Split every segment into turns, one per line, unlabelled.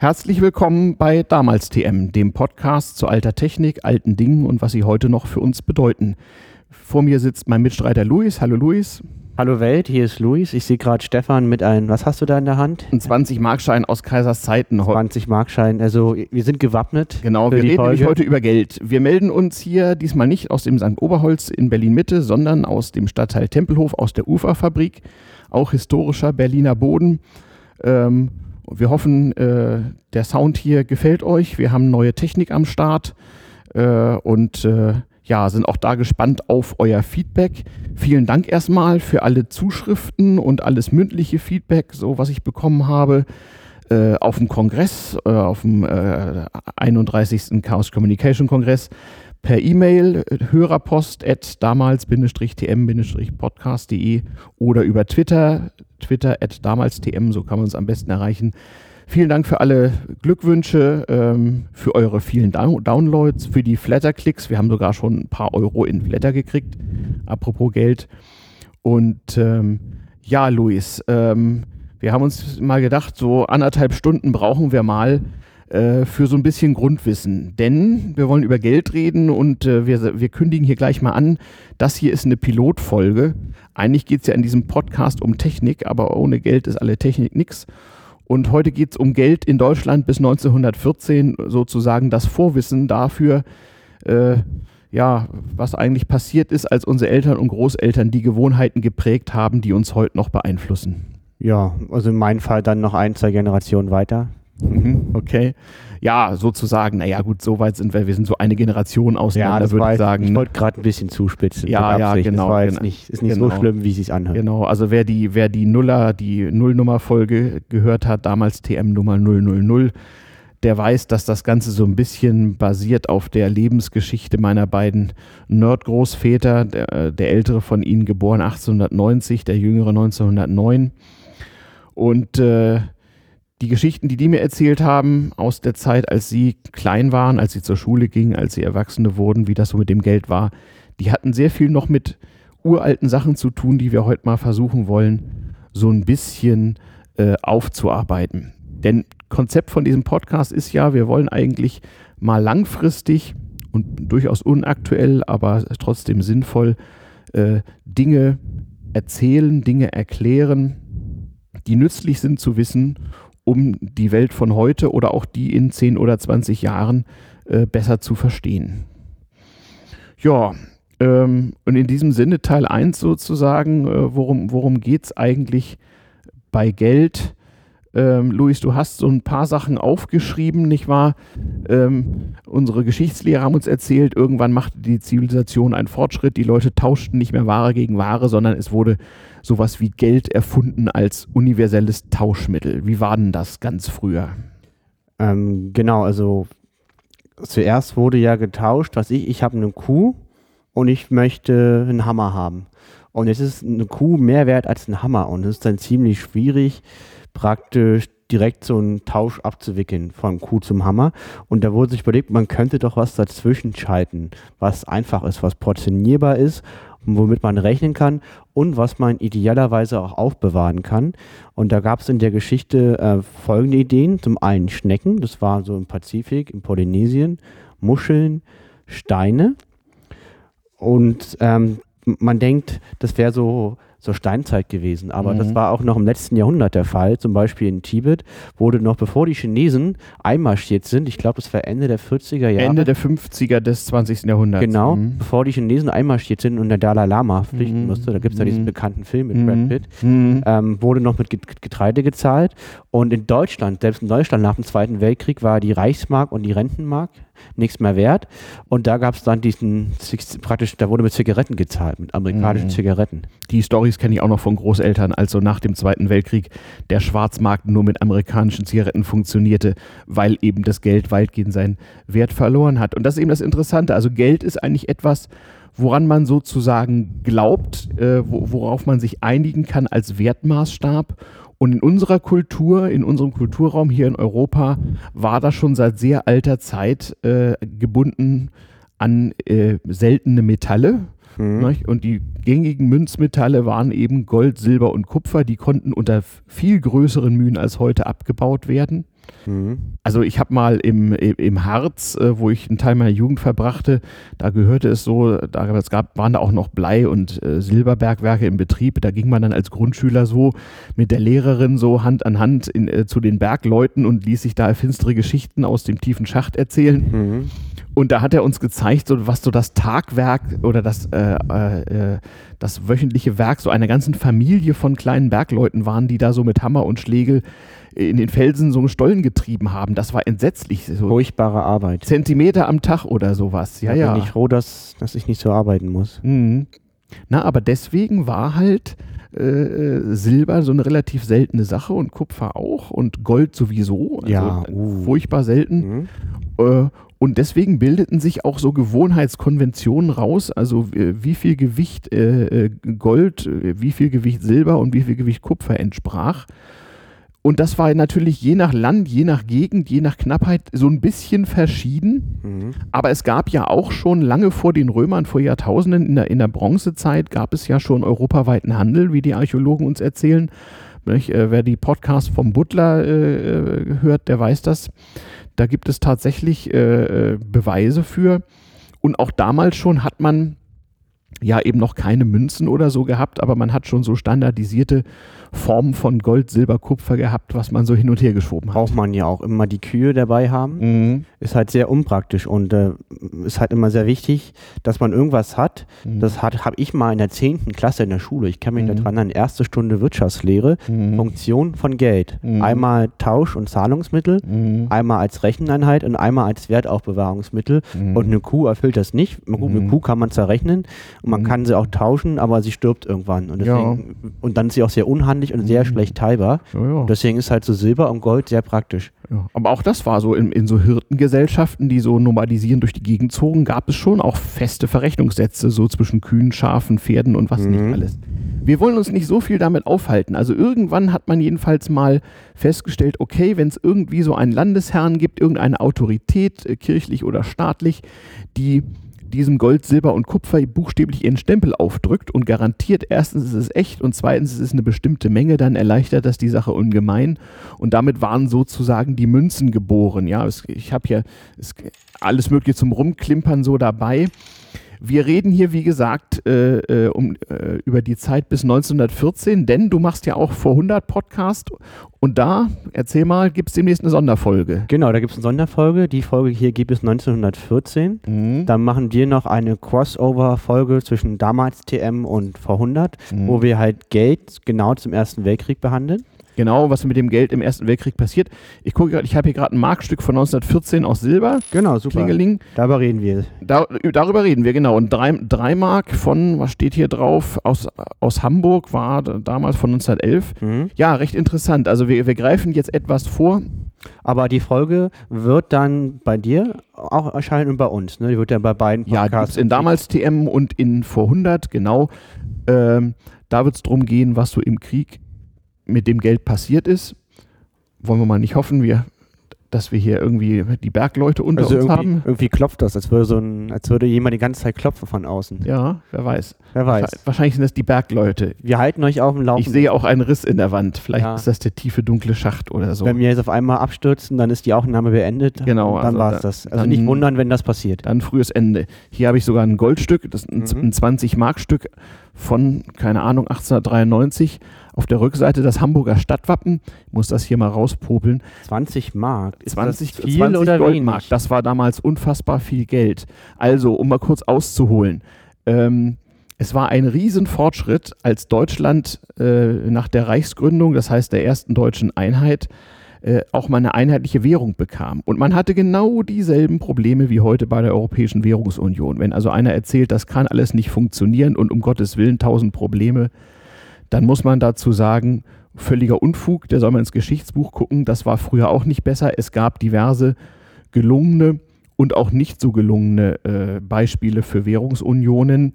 Herzlich willkommen bei Damals TM, dem Podcast zu alter Technik, alten Dingen und was sie heute noch für uns bedeuten. Vor mir sitzt mein Mitstreiter Luis. Hallo Luis.
Hallo Welt, hier ist Luis. Ich sehe gerade Stefan mit einem, was hast du da in der Hand?
Ein 20-Markschein aus Kaisers Zeiten.
20-Markschein, also wir sind gewappnet.
Genau, wir reden nämlich heute über Geld. Wir melden uns hier diesmal nicht aus dem St. Oberholz in Berlin-Mitte, sondern aus dem Stadtteil Tempelhof, aus der Uferfabrik, auch historischer Berliner Boden. Ähm, wir hoffen, äh, der Sound hier gefällt euch. Wir haben neue Technik am Start äh, und äh, ja, sind auch da gespannt auf euer Feedback. Vielen Dank erstmal für alle Zuschriften und alles mündliche Feedback, so was ich bekommen habe. Äh, auf dem Kongress, äh, auf dem äh, 31. Chaos Communication Kongress, per E-Mail hörerpost at damals-tm-podcast.de oder über Twitter, Twitter at damals-tm, so kann man uns am besten erreichen. Vielen Dank für alle Glückwünsche, ähm, für eure vielen Down Downloads, für die Flatter-Klicks. Wir haben sogar schon ein paar Euro in Flatter gekriegt, apropos Geld. Und ähm, ja, Luis, ähm, wir haben uns mal gedacht, so anderthalb Stunden brauchen wir mal äh, für so ein bisschen Grundwissen. Denn wir wollen über Geld reden und äh, wir, wir kündigen hier gleich mal an, das hier ist eine Pilotfolge. Eigentlich geht es ja in diesem Podcast um Technik, aber ohne Geld ist alle Technik nichts. Und heute geht es um Geld in Deutschland bis 1914, sozusagen das Vorwissen dafür, äh, ja, was eigentlich passiert ist, als unsere Eltern und Großeltern die Gewohnheiten geprägt haben, die uns heute noch beeinflussen.
Ja, also in meinem Fall dann noch ein, zwei Generationen weiter.
Mhm, okay. Ja, sozusagen, naja, gut, so weit sind wir, wir sind so eine Generation auseinander, ja, würde ich sagen.
Ich wollte gerade ein bisschen zuspitzen.
Ja, ja, genau. Das war
jetzt genau, nicht, ist nicht genau. so schlimm, wie es sich anhört.
Genau, also wer die, wer die Nuller, die Nullnummer-Folge gehört hat, damals TM-Nummer 000, der weiß, dass das Ganze so ein bisschen basiert auf der Lebensgeschichte meiner beiden Nerd-Großväter. Der, äh, der ältere von ihnen geboren 1890, der jüngere 1909. Und äh, die Geschichten, die die mir erzählt haben aus der Zeit, als sie klein waren, als sie zur Schule gingen, als sie Erwachsene wurden, wie das so mit dem Geld war, die hatten sehr viel noch mit uralten Sachen zu tun, die wir heute mal versuchen wollen, so ein bisschen äh, aufzuarbeiten. Denn Konzept von diesem Podcast ist ja, wir wollen eigentlich mal langfristig und durchaus unaktuell, aber trotzdem sinnvoll äh, Dinge erzählen, Dinge erklären, die nützlich sind zu wissen um die Welt von heute oder auch die in 10 oder 20 Jahren äh, besser zu verstehen. Ja, ähm, und in diesem Sinne Teil 1 sozusagen, äh, worum, worum geht es eigentlich bei Geld? Ähm, Luis, du hast so ein paar Sachen aufgeschrieben, nicht wahr? Ähm, unsere Geschichtslehrer haben uns erzählt, irgendwann machte die Zivilisation einen Fortschritt. Die Leute tauschten nicht mehr Ware gegen Ware, sondern es wurde sowas wie Geld erfunden als universelles Tauschmittel. Wie war denn das ganz früher?
Ähm, genau, also zuerst wurde ja getauscht, was ich, ich habe eine Kuh und ich möchte einen Hammer haben. Und jetzt ist eine Kuh mehr wert als ein Hammer und es ist dann ziemlich schwierig, praktisch direkt so einen Tausch abzuwickeln von Kuh zum Hammer. Und da wurde sich überlegt, man könnte doch was dazwischen schalten, was einfach ist, was portionierbar ist, womit man rechnen kann und was man idealerweise auch aufbewahren kann. Und da gab es in der Geschichte äh, folgende Ideen. Zum einen Schnecken, das war so im Pazifik, in Polynesien, Muscheln, Steine. Und ähm, man denkt, das wäre so zur Steinzeit gewesen. Aber mhm. das war auch noch im letzten Jahrhundert der Fall. Zum Beispiel in Tibet wurde noch bevor die Chinesen einmarschiert sind, ich glaube, es war Ende der 40er Jahre.
Ende der 50er des 20. Jahrhunderts.
Genau, mhm. bevor die Chinesen einmarschiert sind und der Dalai Lama pflichten mhm. musste, da gibt es ja diesen mhm. bekannten Film mit Brad mhm. Pitt, mhm. ähm, wurde noch mit Getreide gezahlt. Und in Deutschland, selbst in Deutschland nach dem Zweiten Weltkrieg, war die Reichsmark und die Rentenmark nichts mehr wert. Und da gab es dann diesen, praktisch, da wurde mit Zigaretten gezahlt, mit amerikanischen mhm. Zigaretten.
Die Stories kenne ich auch noch von Großeltern, also nach dem Zweiten Weltkrieg der Schwarzmarkt nur mit amerikanischen Zigaretten funktionierte, weil eben das Geld weitgehend seinen Wert verloren hat. Und das ist eben das Interessante. Also Geld ist eigentlich etwas, woran man sozusagen glaubt, äh, worauf man sich einigen kann als Wertmaßstab und in unserer Kultur, in unserem Kulturraum hier in Europa, war das schon seit sehr alter Zeit äh, gebunden an äh, seltene Metalle. Mhm. Und die gängigen Münzmetalle waren eben Gold, Silber und Kupfer. Die konnten unter viel größeren Mühen als heute abgebaut werden. Mhm. Also ich habe mal im, im Harz, äh, wo ich einen Teil meiner Jugend verbrachte, da gehörte es so, da es gab, waren da auch noch Blei- und äh, Silberbergwerke im Betrieb. Da ging man dann als Grundschüler so mit der Lehrerin so Hand an Hand in, äh, zu den Bergleuten und ließ sich da finstere Geschichten aus dem tiefen Schacht erzählen. Mhm. Und da hat er uns gezeigt, so, was so das Tagwerk oder das, äh, äh, das wöchentliche Werk so einer ganzen Familie von kleinen Bergleuten waren, die da so mit Hammer und Schlegel in den Felsen so einen Stollen getrieben haben. Das war entsetzlich.
So Furchtbare Arbeit.
Zentimeter am Tag oder sowas. Ja, da ja.
bin ich froh, dass, dass ich nicht so arbeiten muss.
Mhm. Na, aber deswegen war halt äh, äh, Silber so eine relativ seltene Sache und Kupfer auch und Gold sowieso.
Also ja, uh.
furchtbar selten. Mhm. Äh, und deswegen bildeten sich auch so Gewohnheitskonventionen raus, also äh, wie viel Gewicht äh, äh, Gold, wie viel Gewicht Silber und wie viel Gewicht Kupfer entsprach. Und das war natürlich je nach Land, je nach Gegend, je nach Knappheit so ein bisschen verschieden. Mhm. Aber es gab ja auch schon lange vor den Römern, vor Jahrtausenden, in der, in der Bronzezeit, gab es ja schon europaweiten Handel, wie die Archäologen uns erzählen. Äh, wer die Podcasts vom Butler äh, hört, der weiß das. Da gibt es tatsächlich äh, äh, Beweise für. Und auch damals schon hat man ja eben noch keine Münzen oder so gehabt, aber man hat schon so standardisierte Formen von Gold, Silber, Kupfer gehabt, was man so hin und her geschoben hat.
Braucht man ja auch immer die Kühe dabei haben. Mhm. Ist halt sehr unpraktisch und äh, ist halt immer sehr wichtig, dass man irgendwas hat. Mhm. Das hat habe ich mal in der 10. Klasse in der Schule. Ich kann mich mhm. daran an erste Stunde Wirtschaftslehre. Mhm. Funktion von Geld. Mhm. Einmal Tausch- und Zahlungsmittel, mhm. einmal als Recheneinheit und einmal als Wertaufbewahrungsmittel. Und eine Kuh erfüllt das nicht. Gut, eine Kuh kann man zerrechnen und man kann sie auch tauschen, aber sie stirbt irgendwann. Und, deswegen, ja. und dann ist sie auch sehr unhandlich unhandlich und sehr mhm. schlecht teilbar. Ja, ja. Deswegen ist halt so Silber und Gold sehr praktisch.
Ja. Aber auch das war so in, in so Hirtengesellschaften, die so nomadisieren durch die Gegend zogen, gab es schon auch feste Verrechnungssätze, so zwischen Kühen, Schafen, Pferden und was mhm. nicht alles. Wir wollen uns nicht so viel damit aufhalten. Also irgendwann hat man jedenfalls mal festgestellt, okay, wenn es irgendwie so einen Landesherrn gibt, irgendeine Autorität, äh, kirchlich oder staatlich, die diesem Gold, Silber und Kupfer buchstäblich ihren Stempel aufdrückt und garantiert, erstens ist es echt und zweitens ist es eine bestimmte Menge, dann erleichtert das die Sache ungemein. Und damit waren sozusagen die Münzen geboren. Ja, ich habe hier alles Mögliche zum Rumklimpern so dabei. Wir reden hier, wie gesagt, äh, äh, um, äh, über die Zeit bis 1914, denn du machst ja auch vor 100 Podcast und da, erzähl mal, gibt es demnächst eine Sonderfolge.
Genau, da gibt es eine Sonderfolge. Die Folge hier gibt es 1914. Mhm. Dann machen wir noch eine Crossover-Folge zwischen damals TM und vor 100, mhm. wo wir halt Geld genau zum Ersten Weltkrieg behandeln
genau, was mit dem Geld im Ersten Weltkrieg passiert. Ich gucke gerade, ich habe hier gerade ein Markstück von 1914 aus Silber.
Genau, super.
Klingeling.
Darüber reden wir.
Da, darüber reden wir, genau. Und drei, drei Mark von, was steht hier drauf, aus, aus Hamburg war damals von 1911. Mhm. Ja, recht interessant. Also wir, wir greifen jetzt etwas vor.
Aber die Folge wird dann bei dir auch erscheinen und bei uns. Ne? Die wird ja bei beiden
Podcasts. Ja, in damals TM und in vor 100, genau. Ähm, da wird es darum gehen, was so im Krieg mit dem Geld passiert ist. Wollen wir mal nicht hoffen, wir, dass wir hier irgendwie die Bergleute unter also uns haben.
Irgendwie klopft das, als würde, so ein, als würde jemand die ganze Zeit klopfen von außen.
Ja, wer weiß.
Wer weiß.
Wahrscheinlich sind das die Bergleute.
Wir halten euch auf dem Laufenden.
Ich sehe auch einen Riss in der Wand. Vielleicht ja. ist das der tiefe, dunkle Schacht oder so.
Wenn wir jetzt auf einmal abstürzen, dann ist die Aufnahme beendet.
Genau.
Dann also war es das. Also nicht wundern, wenn das passiert.
Dann frühes Ende. Hier habe ich sogar ein Goldstück, das ist ein, mhm. ein 20-Mark-Stück von, keine Ahnung, 1893 auf der Rückseite das Hamburger Stadtwappen. Ich muss das hier mal rauspopeln.
20 Mark.
Ist 20, das viel 20 oder Goldmark. Wenig? Das war damals unfassbar viel Geld. Also, um mal kurz auszuholen. Ähm, es war ein Riesenfortschritt, als Deutschland äh, nach der Reichsgründung, das heißt der ersten deutschen Einheit, äh, auch mal eine einheitliche Währung bekam. Und man hatte genau dieselben Probleme wie heute bei der Europäischen Währungsunion. Wenn also einer erzählt, das kann alles nicht funktionieren und um Gottes Willen tausend Probleme, dann muss man dazu sagen, völliger Unfug, der soll man ins Geschichtsbuch gucken, das war früher auch nicht besser. Es gab diverse gelungene und auch nicht so gelungene äh, Beispiele für Währungsunionen.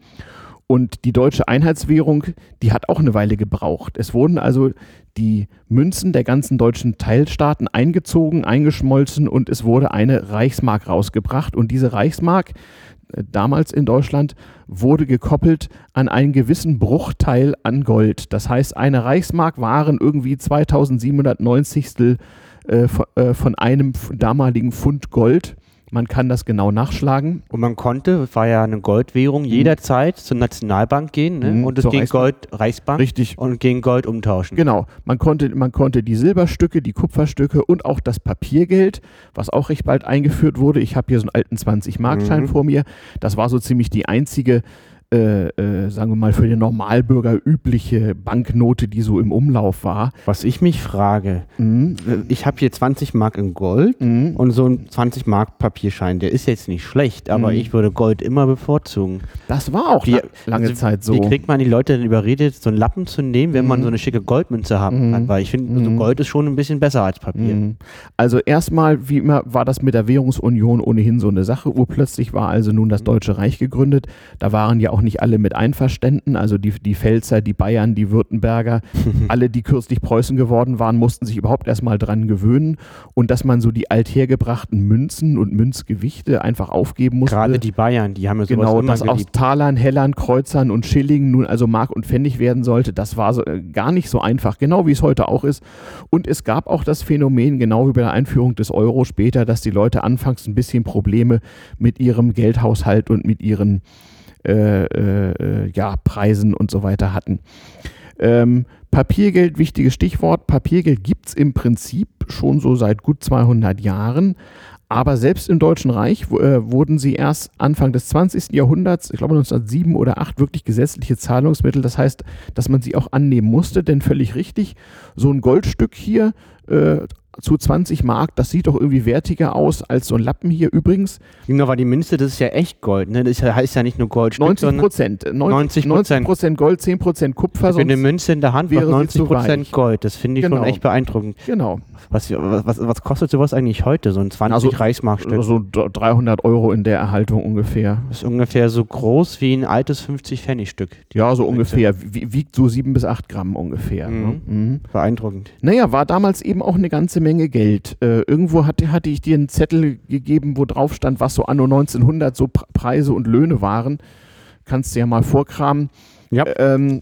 Und die deutsche Einheitswährung, die hat auch eine Weile gebraucht. Es wurden also die Münzen der ganzen deutschen Teilstaaten eingezogen, eingeschmolzen und es wurde eine Reichsmark rausgebracht. Und diese Reichsmark, damals in Deutschland wurde gekoppelt an einen gewissen Bruchteil an Gold. Das heißt, eine Reichsmark waren irgendwie 2790 äh, äh, von einem damaligen Pfund Gold. Man kann das genau nachschlagen.
Und man konnte, war ja eine Goldwährung, mhm. jederzeit zur Nationalbank gehen ne? mhm, und es gegen Reichsbank. Gold, Reichsbank
Richtig.
und gegen Gold umtauschen.
Genau. Man konnte, man konnte die Silberstücke, die Kupferstücke und auch das Papiergeld, was auch recht bald eingeführt wurde. Ich habe hier so einen alten 20-Markschein mhm. vor mir. Das war so ziemlich die einzige äh, äh, sagen wir mal, für den Normalbürger übliche Banknote, die so im Umlauf war.
Was ich mich frage, mhm. ich habe hier 20 Mark in Gold mhm. und so ein 20 Mark Papierschein, der ist jetzt nicht schlecht, aber mhm. ich würde Gold immer bevorzugen.
Das war auch die, lange also, Zeit so.
Wie kriegt man die Leute denn überredet, so einen Lappen zu nehmen, wenn man mhm. so eine schicke Goldmünze haben kann? Mhm. Weil ich finde, so mhm. Gold ist schon ein bisschen besser als Papier.
Also erstmal, wie immer, war das mit der Währungsunion ohnehin so eine Sache. Urplötzlich war also nun das Deutsche Reich gegründet. Da waren ja auch nicht alle mit einverständen. Also die, die Pfälzer, die Bayern, die Württemberger, alle, die kürzlich Preußen geworden waren, mussten sich überhaupt erstmal dran gewöhnen. Und dass man so die althergebrachten Münzen und Münzgewichte einfach aufgeben musste.
Gerade die Bayern, die haben ja
sowas Genau, dass aus Talern, Hellern, Kreuzern und Schillingen nun also Mark und Pfennig werden sollte, das war so, äh, gar nicht so einfach, genau wie es heute auch ist. Und es gab auch das Phänomen, genau wie bei der Einführung des Euro später, dass die Leute anfangs ein bisschen Probleme mit ihrem Geldhaushalt und mit ihren äh, äh, ja, Preisen und so weiter hatten. Ähm, Papiergeld, wichtiges Stichwort. Papiergeld gibt es im Prinzip schon so seit gut 200 Jahren. Aber selbst im Deutschen Reich äh, wurden sie erst Anfang des 20. Jahrhunderts, ich glaube 1907 oder 8, wirklich gesetzliche Zahlungsmittel. Das heißt, dass man sie auch annehmen musste, denn völlig richtig, so ein Goldstück hier, äh, zu 20 Mark, das sieht doch irgendwie wertiger aus als so ein Lappen hier übrigens.
Genau, weil die Münze, das ist ja echt Gold, ne? Das heißt ja nicht nur Gold.
90 Prozent. 90 Prozent Gold, 10 Prozent Kupfer.
Für eine Münze in der Hand wäre 90 Prozent Gold. Das finde ich genau. schon echt beeindruckend.
Genau.
Was, was, was kostet sowas eigentlich heute, so ein 20 also, Reichsmarkstück?
So 300 Euro in der Erhaltung ungefähr.
Das ist ungefähr so groß wie ein altes 50 Pfennig Stück.
Ja, so ungefähr. Wiegt so 7 bis 8 Gramm ungefähr.
Mhm. Ne? Mhm. Beeindruckend.
Naja, war damals eben auch eine ganze Menge Geld. Äh, irgendwo hatte, hatte ich dir einen Zettel gegeben, wo drauf stand, was so anno 1900 so Preise und Löhne waren. Kannst du ja mal vorkramen. Ja. Ähm,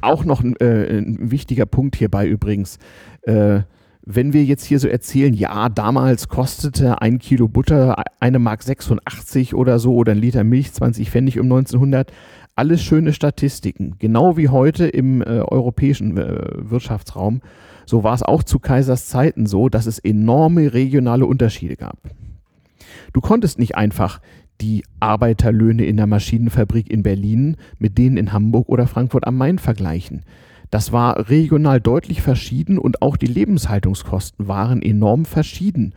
auch noch ein, äh, ein, wichtiger Punkt hierbei übrigens. Äh, wenn wir jetzt hier so erzählen, ja, damals kostete ein Kilo Butter eine Mark 86 oder so oder ein Liter Milch 20 Pfennig um 1900, alles schöne Statistiken. Genau wie heute im äh, europäischen äh, Wirtschaftsraum. So war es auch zu Kaisers Zeiten so, dass es enorme regionale Unterschiede gab. Du konntest nicht einfach die Arbeiterlöhne in der Maschinenfabrik in Berlin mit denen in Hamburg oder Frankfurt am Main vergleichen. Das war regional deutlich verschieden und auch die Lebenshaltungskosten waren enorm verschieden.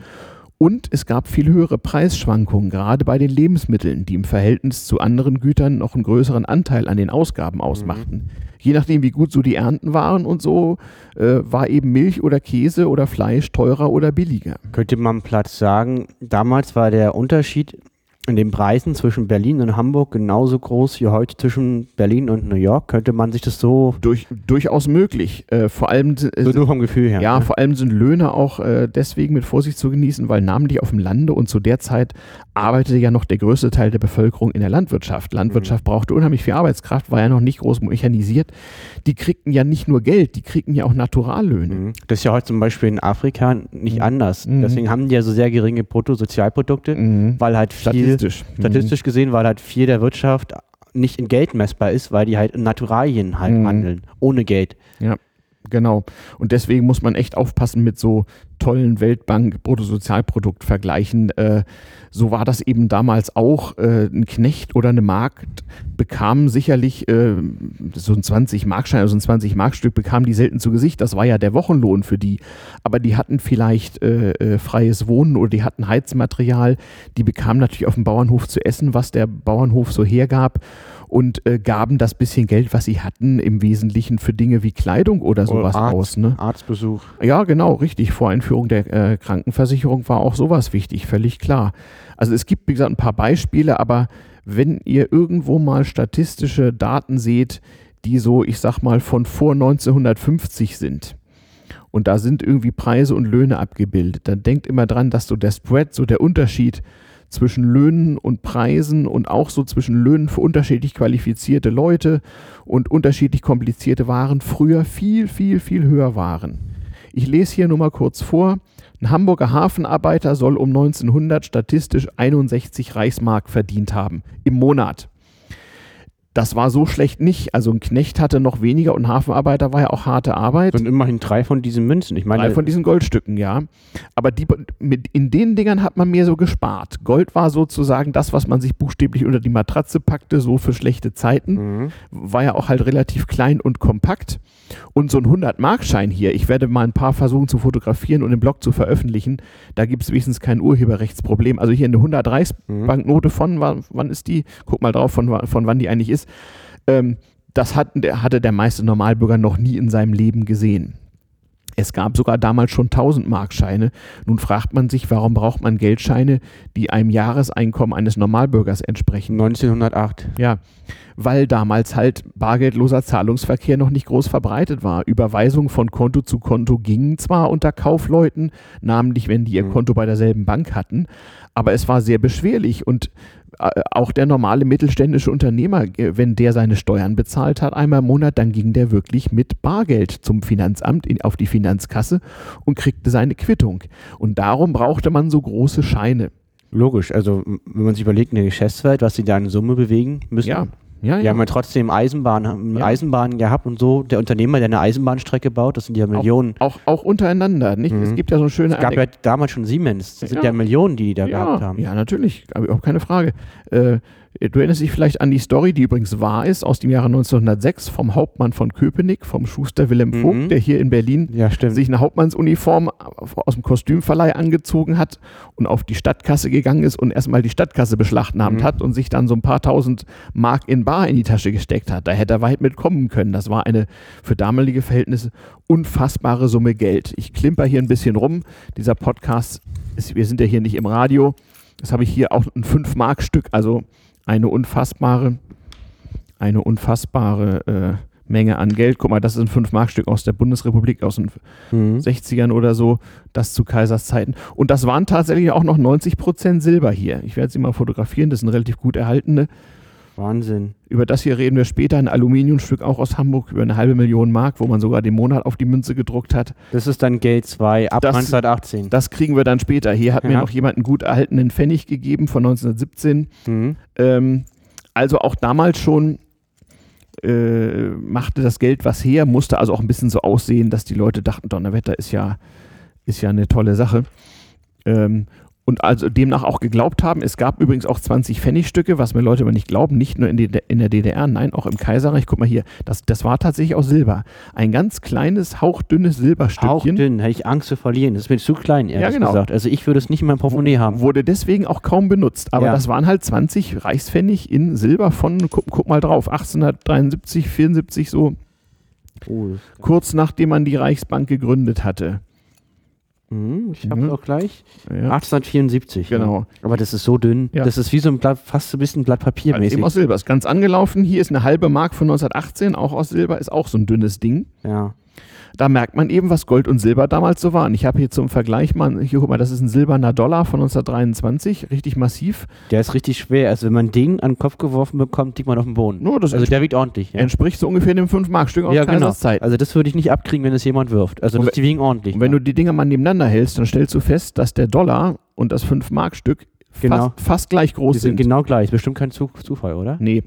Und es gab viel höhere Preisschwankungen, gerade bei den Lebensmitteln, die im Verhältnis zu anderen Gütern noch einen größeren Anteil an den Ausgaben ausmachten. Mhm. Je nachdem, wie gut so die Ernten waren und so, äh, war eben Milch oder Käse oder Fleisch teurer oder billiger.
Könnte man Platz sagen, damals war der Unterschied in den Preisen zwischen Berlin und Hamburg genauso groß wie heute zwischen Berlin und New York? Könnte man sich das so.
Durch, durchaus möglich. Äh, vor allem.
Äh, so nur vom Gefühl her.
Ja, ne? vor allem sind Löhne auch äh, deswegen mit Vorsicht zu genießen, weil namentlich auf dem Lande und zu der Zeit arbeitete ja noch der größte Teil der Bevölkerung in der Landwirtschaft. Landwirtschaft mhm. brauchte unheimlich viel Arbeitskraft, war ja noch nicht groß mechanisiert. Die kriegten ja nicht nur Geld, die kriegten ja auch Naturallöhne. Mhm.
Das ist ja heute zum Beispiel in Afrika nicht mhm. anders. Mhm. Deswegen haben die ja so sehr geringe Bruttosozialprodukte, mhm. weil halt viel
Statistisch.
Mhm. Statistisch gesehen, weil halt viel der Wirtschaft nicht in Geld messbar ist, weil die halt in Naturalien halt handeln, ohne Geld.
Ja, genau. Und deswegen muss man echt aufpassen mit so tollen Weltbank-Bruttosozialprodukt-Vergleichen. Äh, so war das eben damals auch. Äh, ein Knecht oder eine Magd bekam sicherlich äh, so ein 20-Markschein, also ein 20-Markstück bekam die selten zu Gesicht. Das war ja der Wochenlohn für die. Aber die hatten vielleicht äh, äh, freies Wohnen oder die hatten Heizmaterial. Die bekamen natürlich auf dem Bauernhof zu essen, was der Bauernhof so hergab und äh, gaben das bisschen Geld, was sie hatten, im Wesentlichen für Dinge wie Kleidung oder sowas
Arzt,
aus. Ne?
Arztbesuch.
Ja, genau, richtig. Vor Einführung der äh, Krankenversicherung war auch sowas wichtig, völlig klar. Also es gibt, wie gesagt, ein paar Beispiele, aber wenn ihr irgendwo mal statistische Daten seht, die so, ich sag mal, von vor 1950 sind, und da sind irgendwie Preise und Löhne abgebildet, dann denkt immer dran, dass so der Spread, so der Unterschied zwischen Löhnen und Preisen und auch so zwischen Löhnen für unterschiedlich qualifizierte Leute und unterschiedlich komplizierte Waren früher viel, viel, viel höher waren. Ich lese hier nur mal kurz vor. Ein Hamburger Hafenarbeiter soll um 1900 statistisch 61 Reichsmark verdient haben im Monat. Das war so schlecht nicht. Also ein Knecht hatte noch weniger und ein Hafenarbeiter war ja auch harte Arbeit.
Und immerhin drei von diesen Münzen. Ich meine,
Drei von diesen Goldstücken, ja. Aber die, mit, in den Dingern hat man mehr so gespart. Gold war sozusagen das, was man sich buchstäblich unter die Matratze packte, so für schlechte Zeiten.
Mhm.
War ja auch halt relativ klein und kompakt. Und so ein 100-Markschein hier, ich werde mal ein paar versuchen zu fotografieren und im Blog zu veröffentlichen. Da gibt es wenigstens kein Urheberrechtsproblem. Also hier eine 100 Reichsbanknote von, wann, ist die? Guck mal drauf, von, von wann die eigentlich ist. Ähm, das hat, hatte der meiste Normalbürger noch nie in seinem Leben gesehen. Es gab sogar damals schon 1000 Markscheine. Nun fragt man sich, warum braucht man Geldscheine, die einem Jahreseinkommen eines Normalbürgers entsprechen?
1908.
Ja, weil damals halt bargeldloser Zahlungsverkehr noch nicht groß verbreitet war. Überweisungen von Konto zu Konto gingen zwar unter Kaufleuten, namentlich wenn die ihr
Mhm.
Konto bei derselben Bank hatten, aber es war sehr beschwerlich und äh, auch der normale mittelständische Unternehmer, äh, wenn der seine Steuern bezahlt hat einmal im Monat, dann ging der wirklich mit Bargeld zum Finanzamt in, auf die Finanzkasse und kriegte seine Quittung. Und darum brauchte man so große Scheine.
Logisch. Also, wenn man sich überlegt, in der Geschäftswelt, was sie da in Summe bewegen müssen.
Ja, ja,
Wir haben ja trotzdem Eisenbahn,
Ja.
Eisenbahnen gehabt und so. Der Unternehmer, der eine Eisenbahnstrecke baut, das sind ja Millionen.
Auch, auch untereinander, nicht? Es
Mhm.
gibt ja so schöne
Es gab ja damals schon Siemens. Das sind
Ja.
Millionen, die die da gehabt haben.
Ja, natürlich, aber auch keine Frage. Äh, du erinnerst dich vielleicht an die Story, die übrigens wahr ist, aus dem Jahre 1906 vom Hauptmann von Köpenick, vom Schuster Wilhelm
Mhm.
Vogt, der hier in Berlin
Ja,
sich eine Hauptmannsuniform aus dem Kostümverleih angezogen hat und auf die Stadtkasse gegangen ist und erstmal die Stadtkasse beschlagnahmt
Mhm.
hat und sich dann so ein paar tausend Mark in Bar in die Tasche gesteckt hat. Da hätte er weit mitkommen können. Das war eine für damalige Verhältnisse unfassbare Summe Geld. Ich klimper hier ein bisschen rum. Dieser Podcast, ist, wir sind ja hier nicht im Radio. Das habe ich hier auch ein 5-Mark-Stück, also eine unfassbare, eine unfassbare äh, Menge an Geld. Guck mal, das ist ein 5-Mark-Stück aus der Bundesrepublik, aus den
Mhm.
60ern oder so, das zu Kaisers Zeiten. Und das waren tatsächlich auch noch 90% Silber hier. Ich werde sie mal fotografieren, das sind relativ gut erhaltene.
Wahnsinn.
Über das hier reden wir später, ein Aluminiumstück auch aus Hamburg, über eine halbe Million Mark, wo man sogar den Monat auf die Münze gedruckt hat.
Das ist dann Geld 2 ab
Das-
1918.
Das kriegen wir dann später. Hier hat mir
Ja.
noch jemand einen gut erhaltenen Pfennig gegeben von 1917.
Mhm.
Ähm, also auch damals schon äh, machte das Geld was her, musste also auch ein bisschen so aussehen, dass die Leute dachten, Donnerwetter ist ja, ist ja eine tolle Sache. Ähm, und also demnach auch geglaubt haben. Es gab übrigens auch 20 Pfennigstücke, was mir Leute aber nicht glauben, nicht nur in, die, in der DDR, nein, auch im Kaiserreich. Guck mal hier, das, das war tatsächlich aus Silber. Ein ganz kleines, hauchdünnes Silberstückchen.
Hauchdünn, hätte ich Angst zu verlieren. Das ist mir zu klein, ehrlich
Ja, genau.
gesagt. Also ich würde es nicht in meinem Portemonnaie haben.
Wurde deswegen auch kaum benutzt. Aber
Ja.
das waren halt 20 Reichspfennig in Silber von, guck, guck mal drauf, 1873, 74 so,
Oh,
kurz nachdem man die Reichsbank gegründet hatte.
Mhm, ich habe
Mhm.
es auch gleich.
Ja.
1874.
Genau.
Ja. Aber das ist so dünn.
Ja.
Das ist wie so ein Blatt, fast so ein bisschen Blatt Papier
Also eben aus Silber. Ist ganz angelaufen. Hier ist eine halbe Mark von 1918, auch aus Silber, ist auch so ein dünnes Ding.
Ja.
Da merkt man eben, was Gold und Silber damals so waren. Ich habe hier zum Vergleich mal, hier guck mal, das ist ein silberner Dollar von 1923, richtig massiv.
Der ist richtig schwer. Also wenn man den an den Kopf geworfen bekommt, liegt man auf dem Boden.
Nur das
Also der wiegt ordentlich. Ja,
entspricht so ungefähr dem 5-Mark-Stück aus
ja genau.
Zeit.
Also das würde ich nicht abkriegen, wenn es jemand wirft. Also das, die wiegen ordentlich.
Und wenn du die Dinger mal nebeneinander hältst, dann stellst du fest, dass der Dollar und das 5-Mark-Stück
Genau.
fast, fast gleich groß
die sind
sind.
genau gleich. Bestimmt kein Zu Zufall, oder?
Nee,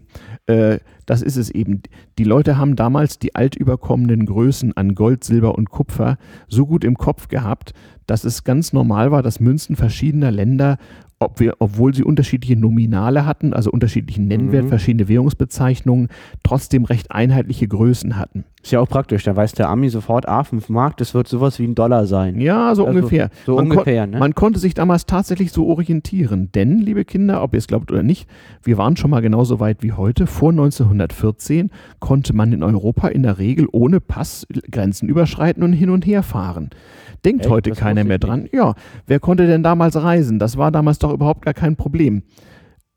äh, das ist es eben. Die Leute haben damals die altüberkommenen Größen an Gold, Silber und Kupfer so gut im Kopf gehabt, dass es ganz normal war, dass Münzen verschiedener Länder, ob wir, obwohl sie unterschiedliche Nominale hatten, also unterschiedlichen Nennwert,
Mhm.
verschiedene Währungsbezeichnungen, trotzdem recht einheitliche Größen hatten.
Ist ja auch praktisch. Da weiß der Ami sofort, ah, 5 Mark, das wird sowas wie ein Dollar sein.
Ja, so
Also,
ungefähr.
So
Man kon-
ungefähr, ne?
Man konnte sich damals tatsächlich so orientieren, denn, liebe Kinder, ob ihr es glaubt oder nicht, wir waren schon mal genauso weit wie heute. Vor 1914 konnte man in Europa in der Regel ohne Pass Grenzen überschreiten und hin und her fahren. Denkt
Echt?
heute
Das
keiner mehr dran. Ja, wer konnte denn damals reisen? Das war damals doch überhaupt gar kein Problem.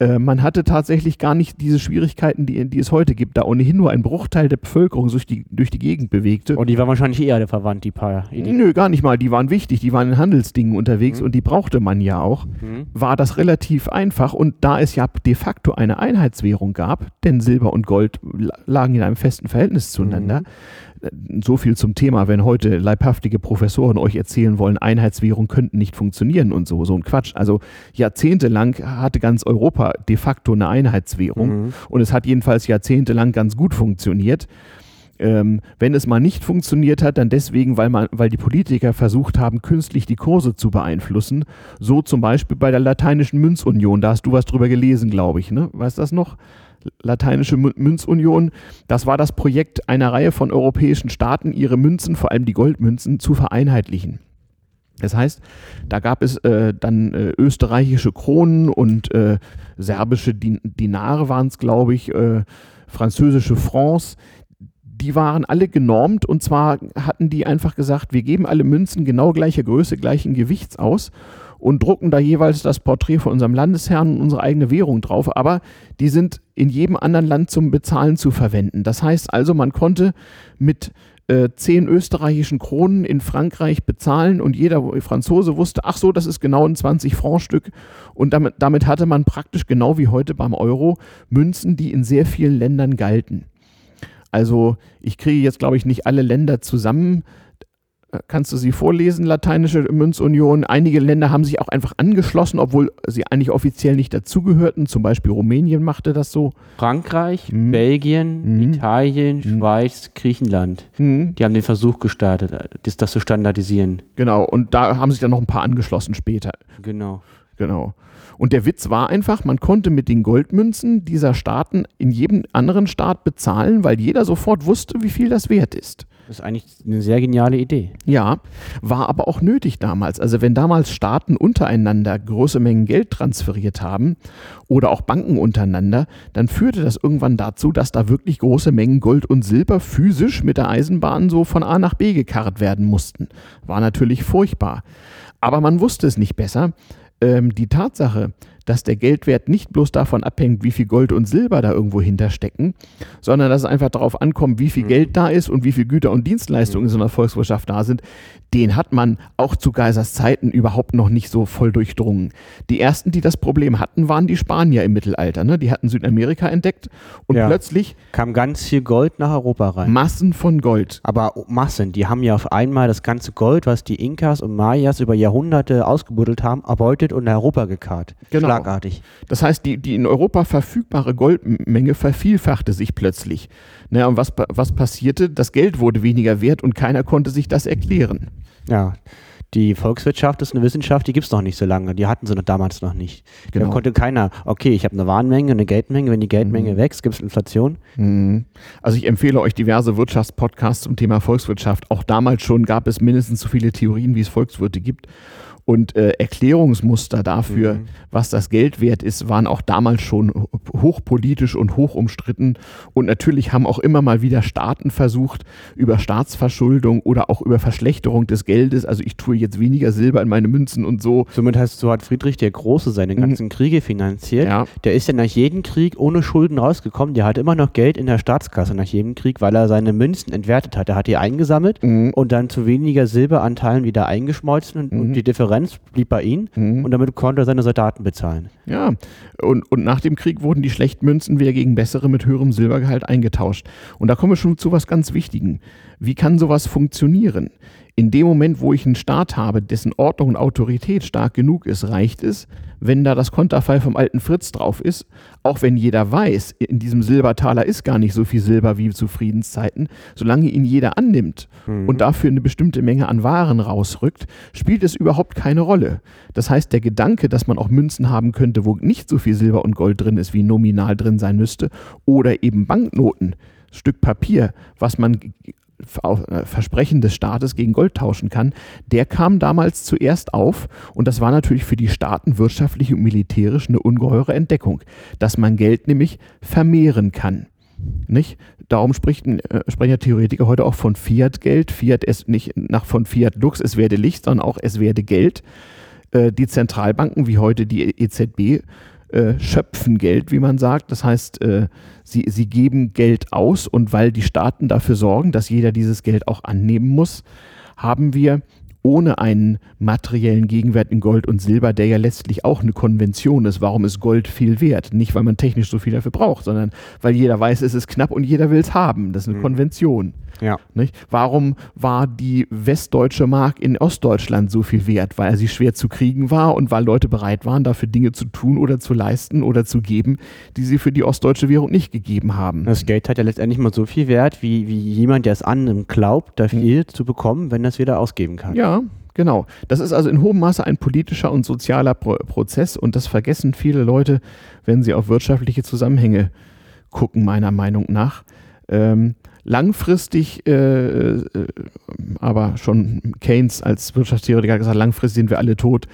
Äh, man hatte tatsächlich gar nicht diese Schwierigkeiten, die, die es heute gibt, da ohnehin nur ein Bruchteil der Bevölkerung sich die, durch die Gegend bewegte.
Und die war wahrscheinlich eher der verwandt, die paar. Die,
Nö, gar nicht mal. Die waren wichtig, die waren in Handelsdingen unterwegs
Mhm.
und die brauchte man ja auch.
Mhm.
War das relativ einfach und da es ja de facto eine Einheitswährung gab, denn Silber und Gold la- lagen in einem festen Verhältnis zueinander, so viel zum Thema, wenn heute leibhaftige Professoren euch erzählen wollen, Einheitswährung könnten nicht funktionieren und so, so ein Quatsch. Also jahrzehntelang hatte ganz Europa de facto eine Einheitswährung mhm. und es hat jedenfalls jahrzehntelang ganz gut funktioniert. Ähm, wenn es mal nicht funktioniert hat, dann deswegen, weil, man, weil die Politiker versucht haben, künstlich die Kurse zu beeinflussen. So zum Beispiel bei der Lateinischen Münzunion. Da hast du was drüber gelesen, glaube ich. Ne? Weißt du das noch? Lateinische Münzunion. Das war das Projekt einer Reihe von europäischen Staaten, ihre Münzen, vor allem die Goldmünzen, zu vereinheitlichen. Das heißt, da gab es äh, dann äh, österreichische Kronen und äh, serbische Din Dinare waren es, glaube ich, äh, französische Francs, die waren alle genormt und zwar hatten die einfach gesagt, wir geben alle Münzen genau gleicher Größe, gleichen Gewichts aus und drucken da jeweils das Porträt von unserem Landesherrn und unsere eigene Währung drauf, aber die sind in jedem anderen Land zum Bezahlen zu verwenden. Das heißt also, man konnte mit äh, zehn österreichischen Kronen in Frankreich bezahlen und jeder Franzose wusste, ach so, das ist genau ein 20-Franc-Stück und damit, damit hatte man praktisch genau wie heute beim Euro Münzen, die in sehr vielen Ländern galten. Also ich kriege jetzt, glaube ich, nicht alle Länder zusammen. Kannst du sie vorlesen, Lateinische Münzunion? Einige Länder haben sich auch einfach angeschlossen, obwohl sie eigentlich offiziell nicht dazugehörten. Zum Beispiel Rumänien machte das so.
Frankreich, hm. Belgien, hm. Italien, hm. Schweiz, Griechenland. Hm. Die haben den Versuch gestartet, das, das zu standardisieren.
Genau, und da haben sich dann noch ein paar angeschlossen später.
Genau.
Genau. Und der Witz war einfach, man konnte mit den Goldmünzen dieser Staaten in jedem anderen Staat bezahlen, weil jeder sofort wusste, wie viel das wert ist.
Das ist eigentlich eine sehr geniale Idee.
Ja, war aber auch nötig damals. Also wenn damals Staaten untereinander große Mengen Geld transferiert haben oder auch Banken untereinander, dann führte das irgendwann dazu, dass da wirklich große Mengen Gold und Silber physisch mit der Eisenbahn so von A nach B gekarrt werden mussten. War natürlich furchtbar. Aber man wusste es nicht besser ähm, die Tatsache, dass der Geldwert nicht bloß davon abhängt, wie viel Gold und Silber da irgendwo hinterstecken, sondern dass es einfach darauf ankommt, wie viel mhm. Geld da ist und wie viel Güter und Dienstleistungen in so einer Volkswirtschaft da sind, den hat man auch zu Geisers Zeiten überhaupt noch nicht so voll durchdrungen. Die ersten, die das Problem hatten, waren die Spanier im Mittelalter. Ne? Die hatten Südamerika entdeckt und ja. plötzlich
kam ganz viel Gold nach Europa rein.
Massen von Gold.
Aber Massen, die haben ja auf einmal das ganze Gold, was die Inkas und Mayas über Jahrhunderte ausgebuddelt haben, erbeutet und nach Europa gekarrt.
Genau. Schlagartig. Das heißt, die, die in Europa verfügbare Goldmenge vervielfachte sich plötzlich. Ne, und was, was passierte? Das Geld wurde weniger wert und keiner konnte sich das erklären.
Ja, die Volkswirtschaft ist eine Wissenschaft, die gibt es noch nicht so lange. Die hatten sie noch damals noch nicht. Genau. Da konnte keiner, okay, ich habe eine Warenmenge, eine Geldmenge, wenn die Geldmenge mhm. wächst, gibt es Inflation.
Mhm. Also ich empfehle euch diverse Wirtschaftspodcasts zum Thema Volkswirtschaft. Auch damals schon gab es mindestens so viele Theorien, wie es Volkswirte gibt und äh, Erklärungsmuster dafür, mhm. was das Geld wert ist, waren auch damals schon hochpolitisch und hoch umstritten. Und natürlich haben auch immer mal wieder Staaten versucht, über Staatsverschuldung oder auch über Verschlechterung des Geldes, also ich tue jetzt weniger Silber in meine Münzen und so.
Somit heißt so hat Friedrich der Große seine mhm. ganzen mhm. Kriege finanziert. Ja. Der ist ja nach jedem Krieg ohne Schulden rausgekommen. Der hat immer noch Geld in der Staatskasse nach jedem Krieg, weil er seine Münzen entwertet hat. Er hat die eingesammelt mhm. und dann zu weniger Silberanteilen wieder eingeschmolzen und, und mhm. die Differenz Differenz blieb bei ihm mhm. und damit konnte er seine Soldaten bezahlen.
Ja, und, und nach dem Krieg wurden die schlechten Münzen wieder gegen bessere mit höherem Silbergehalt eingetauscht. Und da kommen wir schon zu was ganz Wichtigen. Wie kann sowas funktionieren? In dem Moment, wo ich einen Staat habe, dessen Ordnung und Autorität stark genug ist, reicht es, wenn da das Konterfei vom alten Fritz drauf ist, auch wenn jeder weiß, in diesem Silbertaler ist gar nicht so viel Silber wie zu Friedenszeiten, solange ihn jeder annimmt mhm. und dafür eine bestimmte Menge an Waren rausrückt, spielt es überhaupt keine Rolle. Das heißt, der Gedanke, dass man auch Münzen haben könnte, wo nicht so viel Silber und Gold drin ist, wie nominal drin sein müsste, oder eben Banknoten, Stück Papier, was man Versprechen des Staates gegen Gold tauschen kann, der kam damals zuerst auf und das war natürlich für die Staaten wirtschaftlich und militärisch eine ungeheure Entdeckung, dass man Geld nämlich vermehren kann. Nicht? Darum spricht, äh, sprechen ja Theoretiker heute auch von Fiat-Geld. Fiat ist nicht nach von Fiat Lux, es werde Licht, sondern auch es werde Geld. Äh, die Zentralbanken wie heute die EZB äh, schöpfen Geld, wie man sagt. Das heißt, äh, sie, sie geben Geld aus und weil die Staaten dafür sorgen, dass jeder dieses Geld auch annehmen muss, haben wir ohne einen materiellen Gegenwert in Gold und Silber, der ja letztlich auch eine Konvention ist. Warum ist Gold viel wert? Nicht, weil man technisch so viel dafür braucht, sondern weil jeder weiß, es ist knapp und jeder will es haben. Das ist eine mhm. Konvention.
Ja.
Nicht? Warum war die westdeutsche Mark in Ostdeutschland so viel wert? Weil sie schwer zu kriegen war und weil Leute bereit waren, dafür Dinge zu tun oder zu leisten oder zu geben, die sie für die ostdeutsche Währung nicht gegeben haben.
Das Geld hat ja letztendlich mal so viel Wert, wie, wie jemand, der es annimmt, glaubt, da viel mhm. zu bekommen, wenn er es wieder ausgeben kann.
Ja, Genau. Das ist also in hohem Maße ein politischer und sozialer Pro Prozess und das vergessen viele Leute, wenn sie auf wirtschaftliche Zusammenhänge gucken, meiner Meinung nach. Ähm, langfristig, äh, äh, aber schon Keynes als Wirtschaftstheoretiker hat gesagt, langfristig sind wir alle tot.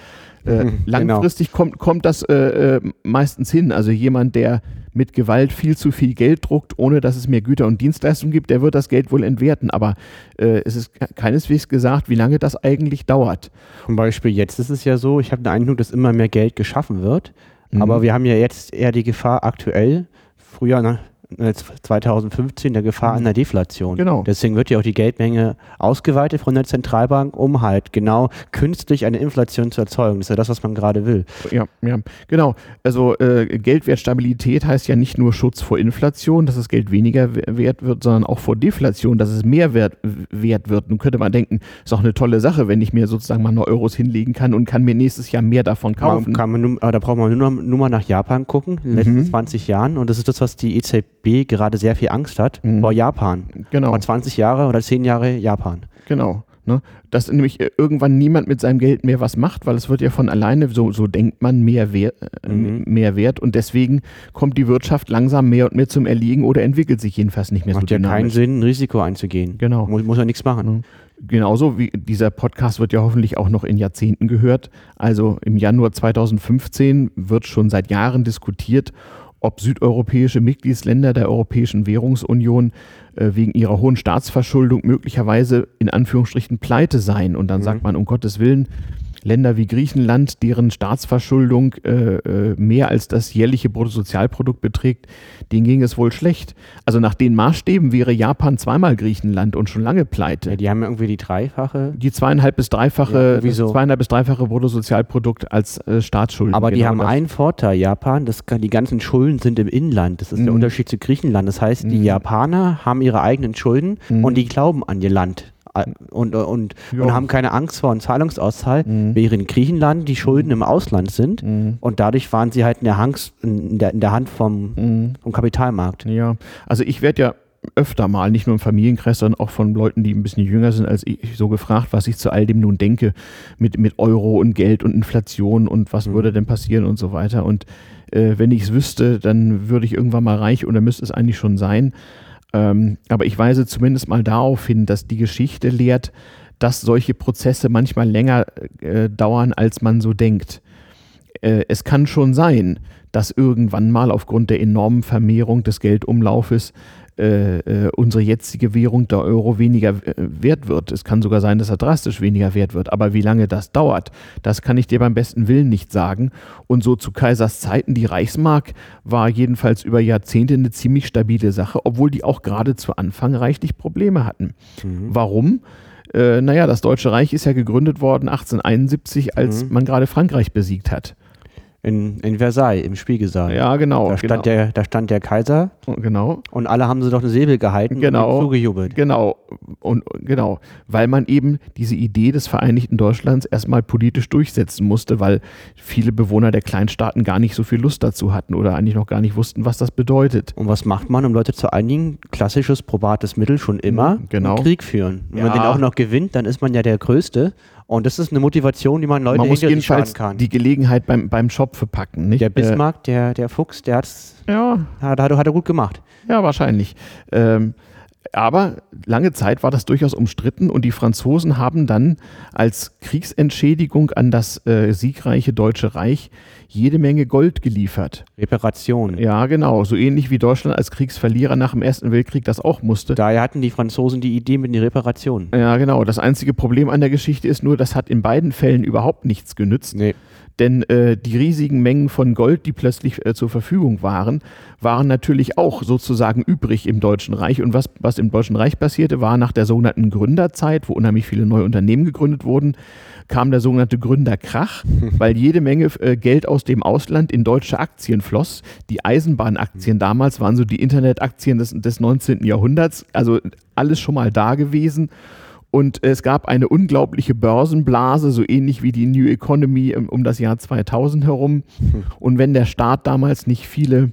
Äh, mhm, langfristig genau. kommt, kommt das äh, äh, meistens hin. Also jemand, der mit Gewalt viel zu viel Geld druckt, ohne dass es mehr Güter und Dienstleistungen gibt, der wird das Geld wohl entwerten. Aber es ist keineswegs gesagt, wie lange das eigentlich dauert.
Zum Beispiel jetzt ist es ja so, ich habe den Eindruck, dass immer mehr Geld geschaffen wird. Mhm. Aber wir haben ja jetzt eher die Gefahr aktuell, früher, ne, 2015 der Gefahr mhm. einer Deflation.
Genau.
Deswegen wird ja auch die Geldmenge ausgeweitet von der Zentralbank, um halt genau künstlich eine Inflation zu erzeugen. Das ist ja das, was man gerade will.
Ja, ja, genau. Also äh, Geldwertstabilität heißt ja nicht nur Schutz vor Inflation, dass das Geld weniger wert wird, sondern auch vor Deflation, dass es mehr wert, wert wird. Nun könnte man denken, ist auch eine tolle Sache, wenn ich mir sozusagen mal noch Euros hinlegen kann und kann mir nächstes Jahr mehr davon kaufen.
Kann man nur, da braucht man nur, nur mal nach Japan gucken, in den letzten mhm. 20 Jahren. Und das ist das, was die EZB gerade sehr viel Angst hat mhm. vor Japan.
Genau.
Vor 20 Jahre oder 10 Jahre Japan.
Genau. Ne? Dass nämlich äh, irgendwann niemand mit seinem Geld mehr was macht, weil es wird ja von alleine, so, so denkt man, mehr, wer äh, mhm. mehr wert und deswegen kommt die Wirtschaft langsam mehr und mehr zum Erliegen oder entwickelt sich jedenfalls nicht mehr
Macht
so
dynamisch. Macht ja keinen Sinn, ein Risiko einzugehen.
Genau.
Muss, muss ja nichts machen. Mhm.
Genauso wie dieser Podcast wird ja hoffentlich auch noch in Jahrzehnten gehört. Also im Januar 2015 wird schon seit Jahren diskutiert, ob südeuropäische Mitgliedsländer der Europäischen Währungsunion äh, wegen ihrer hohen Staatsverschuldung möglicherweise in Anführungsstrichen pleite seien. Und dann mhm. sagt man, um Gottes Willen, Länder wie Griechenland, deren Staatsverschuldung äh, äh, mehr als das jährliche Bruttosozialprodukt beträgt, denen ging es wohl schlecht. Also nach den Maßstäben wäre Japan zweimal Griechenland und schon lange pleite.
Ja, die haben irgendwie die dreifache.
Die zweieinhalb bis dreifache, ja, so. zweieinhalb bis dreifache Bruttosozialprodukt als äh, Staatsschulden.
Aber die genau haben das. einen Vorteil, Japan, das die ganzen Schulden sind im Inland. Das ist mhm. der Unterschied zu Griechenland. Das heißt, die mhm. Japaner haben ihre eigenen Schulden mhm. und die glauben an ihr Land und, und, und haben keine Angst vor einem Zahlungsausfall, mhm. während Griechenland die Schulden im Ausland sind mhm. und dadurch waren sie halt in der, Hand, in der, in der Hand vom, mhm. vom Kapitalmarkt.
Ja, also ich werde ja öfter mal, nicht nur im Familienkreis, sondern auch von Leuten, die ein bisschen jünger sind als ich, so gefragt, was ich zu all dem nun denke mit, mit Euro und Geld und Inflation und was mhm. würde denn passieren und so weiter. Und äh, wenn ich es wüsste, dann würde ich irgendwann mal reich oder müsste es eigentlich schon sein. Ähm, aber ich weise zumindest mal darauf hin, dass die Geschichte lehrt, dass solche Prozesse manchmal länger äh, dauern, als man so denkt. Äh, es kann schon sein, dass irgendwann mal aufgrund der enormen Vermehrung des Geldumlaufes äh, äh, unsere jetzige Währung, der Euro, weniger äh, wert wird. Es kann sogar sein, dass er drastisch weniger wert wird. Aber wie lange das dauert, das kann ich dir beim besten Willen nicht sagen. Und so zu Kaisers Zeiten, die Reichsmark war jedenfalls über Jahrzehnte eine ziemlich stabile Sache, obwohl die auch gerade zu Anfang reichlich Probleme hatten. Mhm. Warum? Äh, naja, das Deutsche Reich ist ja gegründet worden 1871, als mhm. man gerade Frankreich besiegt hat.
In, in Versailles, im Spiegelsaal.
Ja, genau.
Da stand,
genau.
Der, da stand der Kaiser.
Genau.
Und alle haben sie doch eine Säbel gehalten
genau,
und zugejubelt.
Genau. Und genau. Weil man eben diese Idee des Vereinigten Deutschlands erstmal politisch durchsetzen musste, weil viele Bewohner der Kleinstaaten gar nicht so viel Lust dazu hatten oder eigentlich noch gar nicht wussten, was das bedeutet.
Und was macht man, um Leute zu einigen? Klassisches probates Mittel schon immer.
Genau.
Krieg führen. Wenn ja. man den auch noch gewinnt, dann ist man ja der Größte. Und das ist eine Motivation, die man Leute
man muss jedenfalls kann. die Gelegenheit beim, beim Schopfe packen. Nicht?
Der Bismarck, der, der Fuchs, der hat's,
ja.
hat, hat, hat er gut gemacht.
Ja, wahrscheinlich. Ähm, aber lange Zeit war das durchaus umstritten und die Franzosen haben dann als Kriegsentschädigung an das äh, siegreiche Deutsche Reich jede Menge Gold geliefert.
Reparation.
Ja, genau. So ähnlich wie Deutschland als Kriegsverlierer nach dem Ersten Weltkrieg das auch musste.
Daher hatten die Franzosen die Idee mit den Reparationen.
Ja, genau. Das einzige Problem an der Geschichte ist nur, das hat in beiden Fällen überhaupt nichts genützt.
Nee.
Denn äh, die riesigen Mengen von Gold, die plötzlich äh, zur Verfügung waren, waren natürlich auch sozusagen übrig im Deutschen Reich. Und was, was im Deutschen Reich passierte, war nach der sogenannten Gründerzeit, wo unheimlich viele neue Unternehmen gegründet wurden, kam der sogenannte Gründerkrach, weil jede Menge äh, Geld aus dem Ausland in deutsche Aktien floss. Die Eisenbahnaktien damals waren so die Internetaktien des, des 19. Jahrhunderts, also alles schon mal da gewesen. Und es gab eine unglaubliche Börsenblase, so ähnlich wie die New Economy um das Jahr 2000 herum. Und wenn der Staat damals nicht viele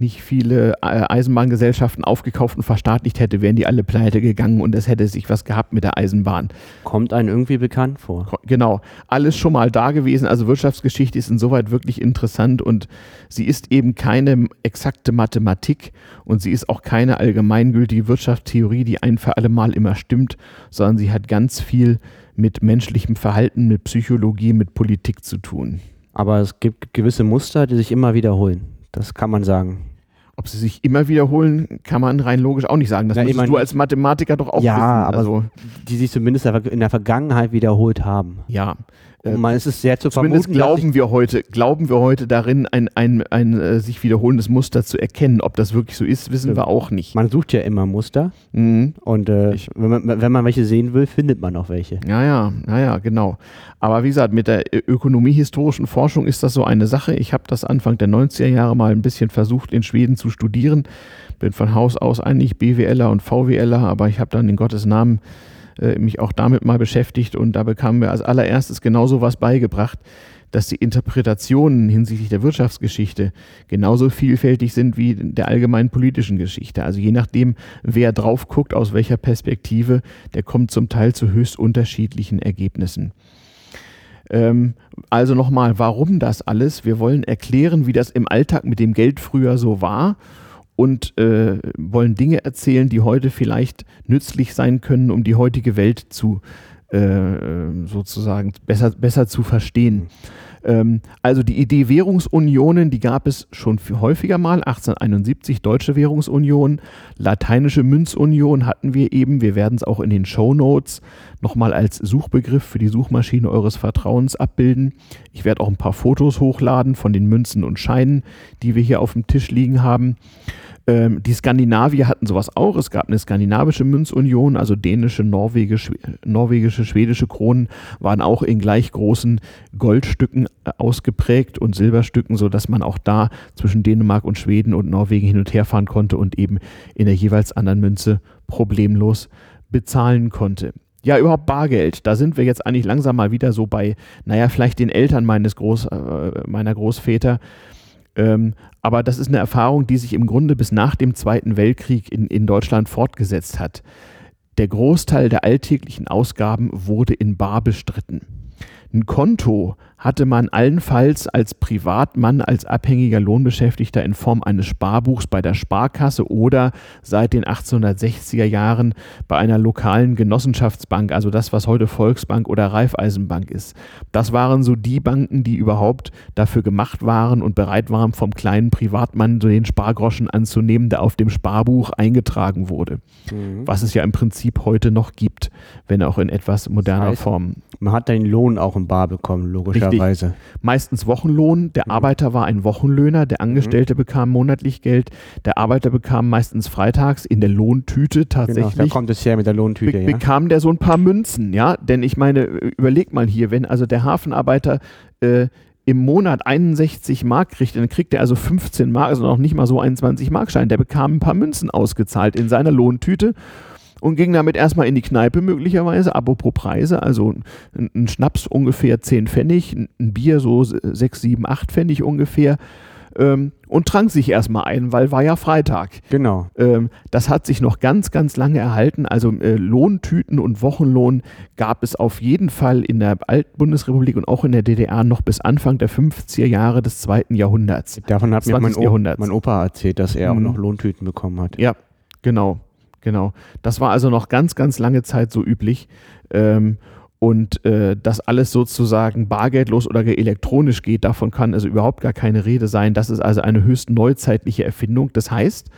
nicht viele äh, Eisenbahngesellschaften aufgekauft und verstaatlicht hätte, wären die alle pleite gegangen und es hätte sich was gehabt mit der Eisenbahn.
Kommt einem irgendwie bekannt vor.
Genau. Alles schon mal da gewesen. Also Wirtschaftsgeschichte ist insoweit wirklich interessant und sie ist eben keine exakte Mathematik und sie ist auch keine allgemeingültige Wirtschaftstheorie, die ein für alle Mal immer stimmt, sondern sie hat ganz viel mit menschlichem Verhalten, mit Psychologie, mit Politik zu tun.
Aber es gibt gewisse Muster, die sich immer wiederholen. Das kann man sagen.
Ob sie sich immer wiederholen, kann man rein logisch auch nicht sagen. Das ja, musst du als Mathematiker doch auch
ja, wissen. Ja, aber also, die sich zumindest in der Vergangenheit wiederholt haben.
Ja,
und man ist es sehr zu
Zumindest vermuten. glauben wir heute, glauben wir heute darin, ein, ein, ein, äh, sich wiederholendes Muster zu erkennen. Ob das wirklich so ist, wissen wir auch nicht.
Man sucht ja immer Muster. Mhm. Und äh, wenn, man, wenn man welche sehen will, findet man auch welche.
Ja, ja, ja, ja, genau. Aber wie gesagt, mit der ökonomiehistorischen Forschung ist das so eine Sache. Ich habe das Anfang der 90er Jahre mal ein bisschen versucht, in Schweden zu studieren. Bin von Haus aus eigentlich BWLer und VWLer, aber ich habe dann in Gottes Namen äh, mich auch damit mal beschäftigt und da bekamen wir als allererstes genauso was beigebracht, dass die Interpretationen hinsichtlich der Wirtschaftsgeschichte genauso vielfältig sind wie der allgemeinen politischen Geschichte. Also je nachdem, wer drauf guckt, aus welcher Perspektive, der kommt zum Teil zu höchst unterschiedlichen Ergebnissen. Ähm, also nochmal, warum das alles? Wir wollen erklären, wie das im Alltag mit dem Geld früher so war und äh, wollen Dinge erzählen, die heute vielleicht nützlich sein können, um die heutige Welt zu äh, sozusagen besser, besser zu verstehen. Ähm, also die Idee Währungsunionen, die gab es schon häufiger mal. 1871 Deutsche Währungsunion, Lateinische Münzunion hatten wir eben. Wir werden es auch in den Show Notes nochmal als Suchbegriff für die Suchmaschine eures Vertrauens abbilden. Ich werde auch ein paar Fotos hochladen von den Münzen und Scheinen, die wir hier auf dem Tisch liegen haben. Ähm, die Skandinavier hatten sowas auch. Es gab eine skandinavische Münzunion, also dänische, norwegische, norwegische, schwedische Kronen waren auch in gleich großen Goldstücken äh, ausgeprägt und Silberstücken, sodass man auch da zwischen Dänemark und Schweden und Norwegen hin und her fahren konnte und eben in der jeweils anderen Münze problemlos bezahlen konnte. Ja, überhaupt Bargeld. Da sind wir jetzt eigentlich langsam mal wieder so bei, naja, vielleicht den Eltern meines Groß, äh, meiner Großväter ähm, aber das ist eine Erfahrung, die sich im Grunde bis nach dem Zweiten Weltkrieg in, in Deutschland fortgesetzt hat. Der Großteil der alltäglichen Ausgaben wurde in Bar bestritten. Ein Konto hatte man allenfalls als Privatmann, als abhängiger Lohnbeschäftigter in Form eines Sparbuchs bei der Sparkasse oder seit den 1860er Jahren bei einer lokalen Genossenschaftsbank, also das, was heute Volksbank oder Raiffeisenbank ist. Das waren so die Banken, die überhaupt dafür gemacht waren und bereit waren, vom kleinen Privatmann so den Spargroschen anzunehmen, der auf dem Sparbuch eingetragen wurde. Mhm. Was es ja im Prinzip heute noch gibt, wenn auch in etwas moderner das heißt, Form.
Man hat den Lohn auch im Bar bekommen, logischerweise.
Richtig. Meistens Wochenlohn. Der mhm. Arbeiter war ein Wochenlöhner, der Angestellte mhm. bekam monatlich Geld. Der Arbeiter bekam meistens freitags in der Lohntüte tatsächlich. Genau,
da kommt es her mit der Lohntüte. Be
ja. Bekam der so ein paar Münzen, ja. Denn ich meine, überleg mal hier, wenn also der Hafenarbeiter äh, im Monat 61 Mark kriegt, dann kriegt er also 15 Mark, also noch nicht mal so 21 Markschein. Der bekam ein paar Münzen ausgezahlt in seiner Lohntüte und ging damit erstmal in die Kneipe möglicherweise, apropos Preise, also ein, ein Schnaps ungefähr 10 Pfennig, ein Bier so 6, 7, 8 Pfennig ungefähr ähm, und trank sich erstmal ein, weil war ja Freitag.
Genau.
Ähm, das hat sich noch ganz, ganz lange erhalten. Also äh, Lohntüten und Wochenlohn gab es auf jeden Fall in der Altbundesrepublik und auch in der DDR noch bis Anfang der 50er Jahre des zweiten Jahrhunderts.
Davon hat mir mein, mein, Opa erzählt, dass er mhm. auch noch Lohntüten bekommen hat.
Ja, genau. Genau. Das war also noch ganz, ganz lange Zeit so üblich. Ähm, und äh, dass alles sozusagen bargeldlos oder elektronisch geht, davon kann also überhaupt gar keine Rede sein. Das ist also eine höchst neuzeitliche Erfindung. Das heißt,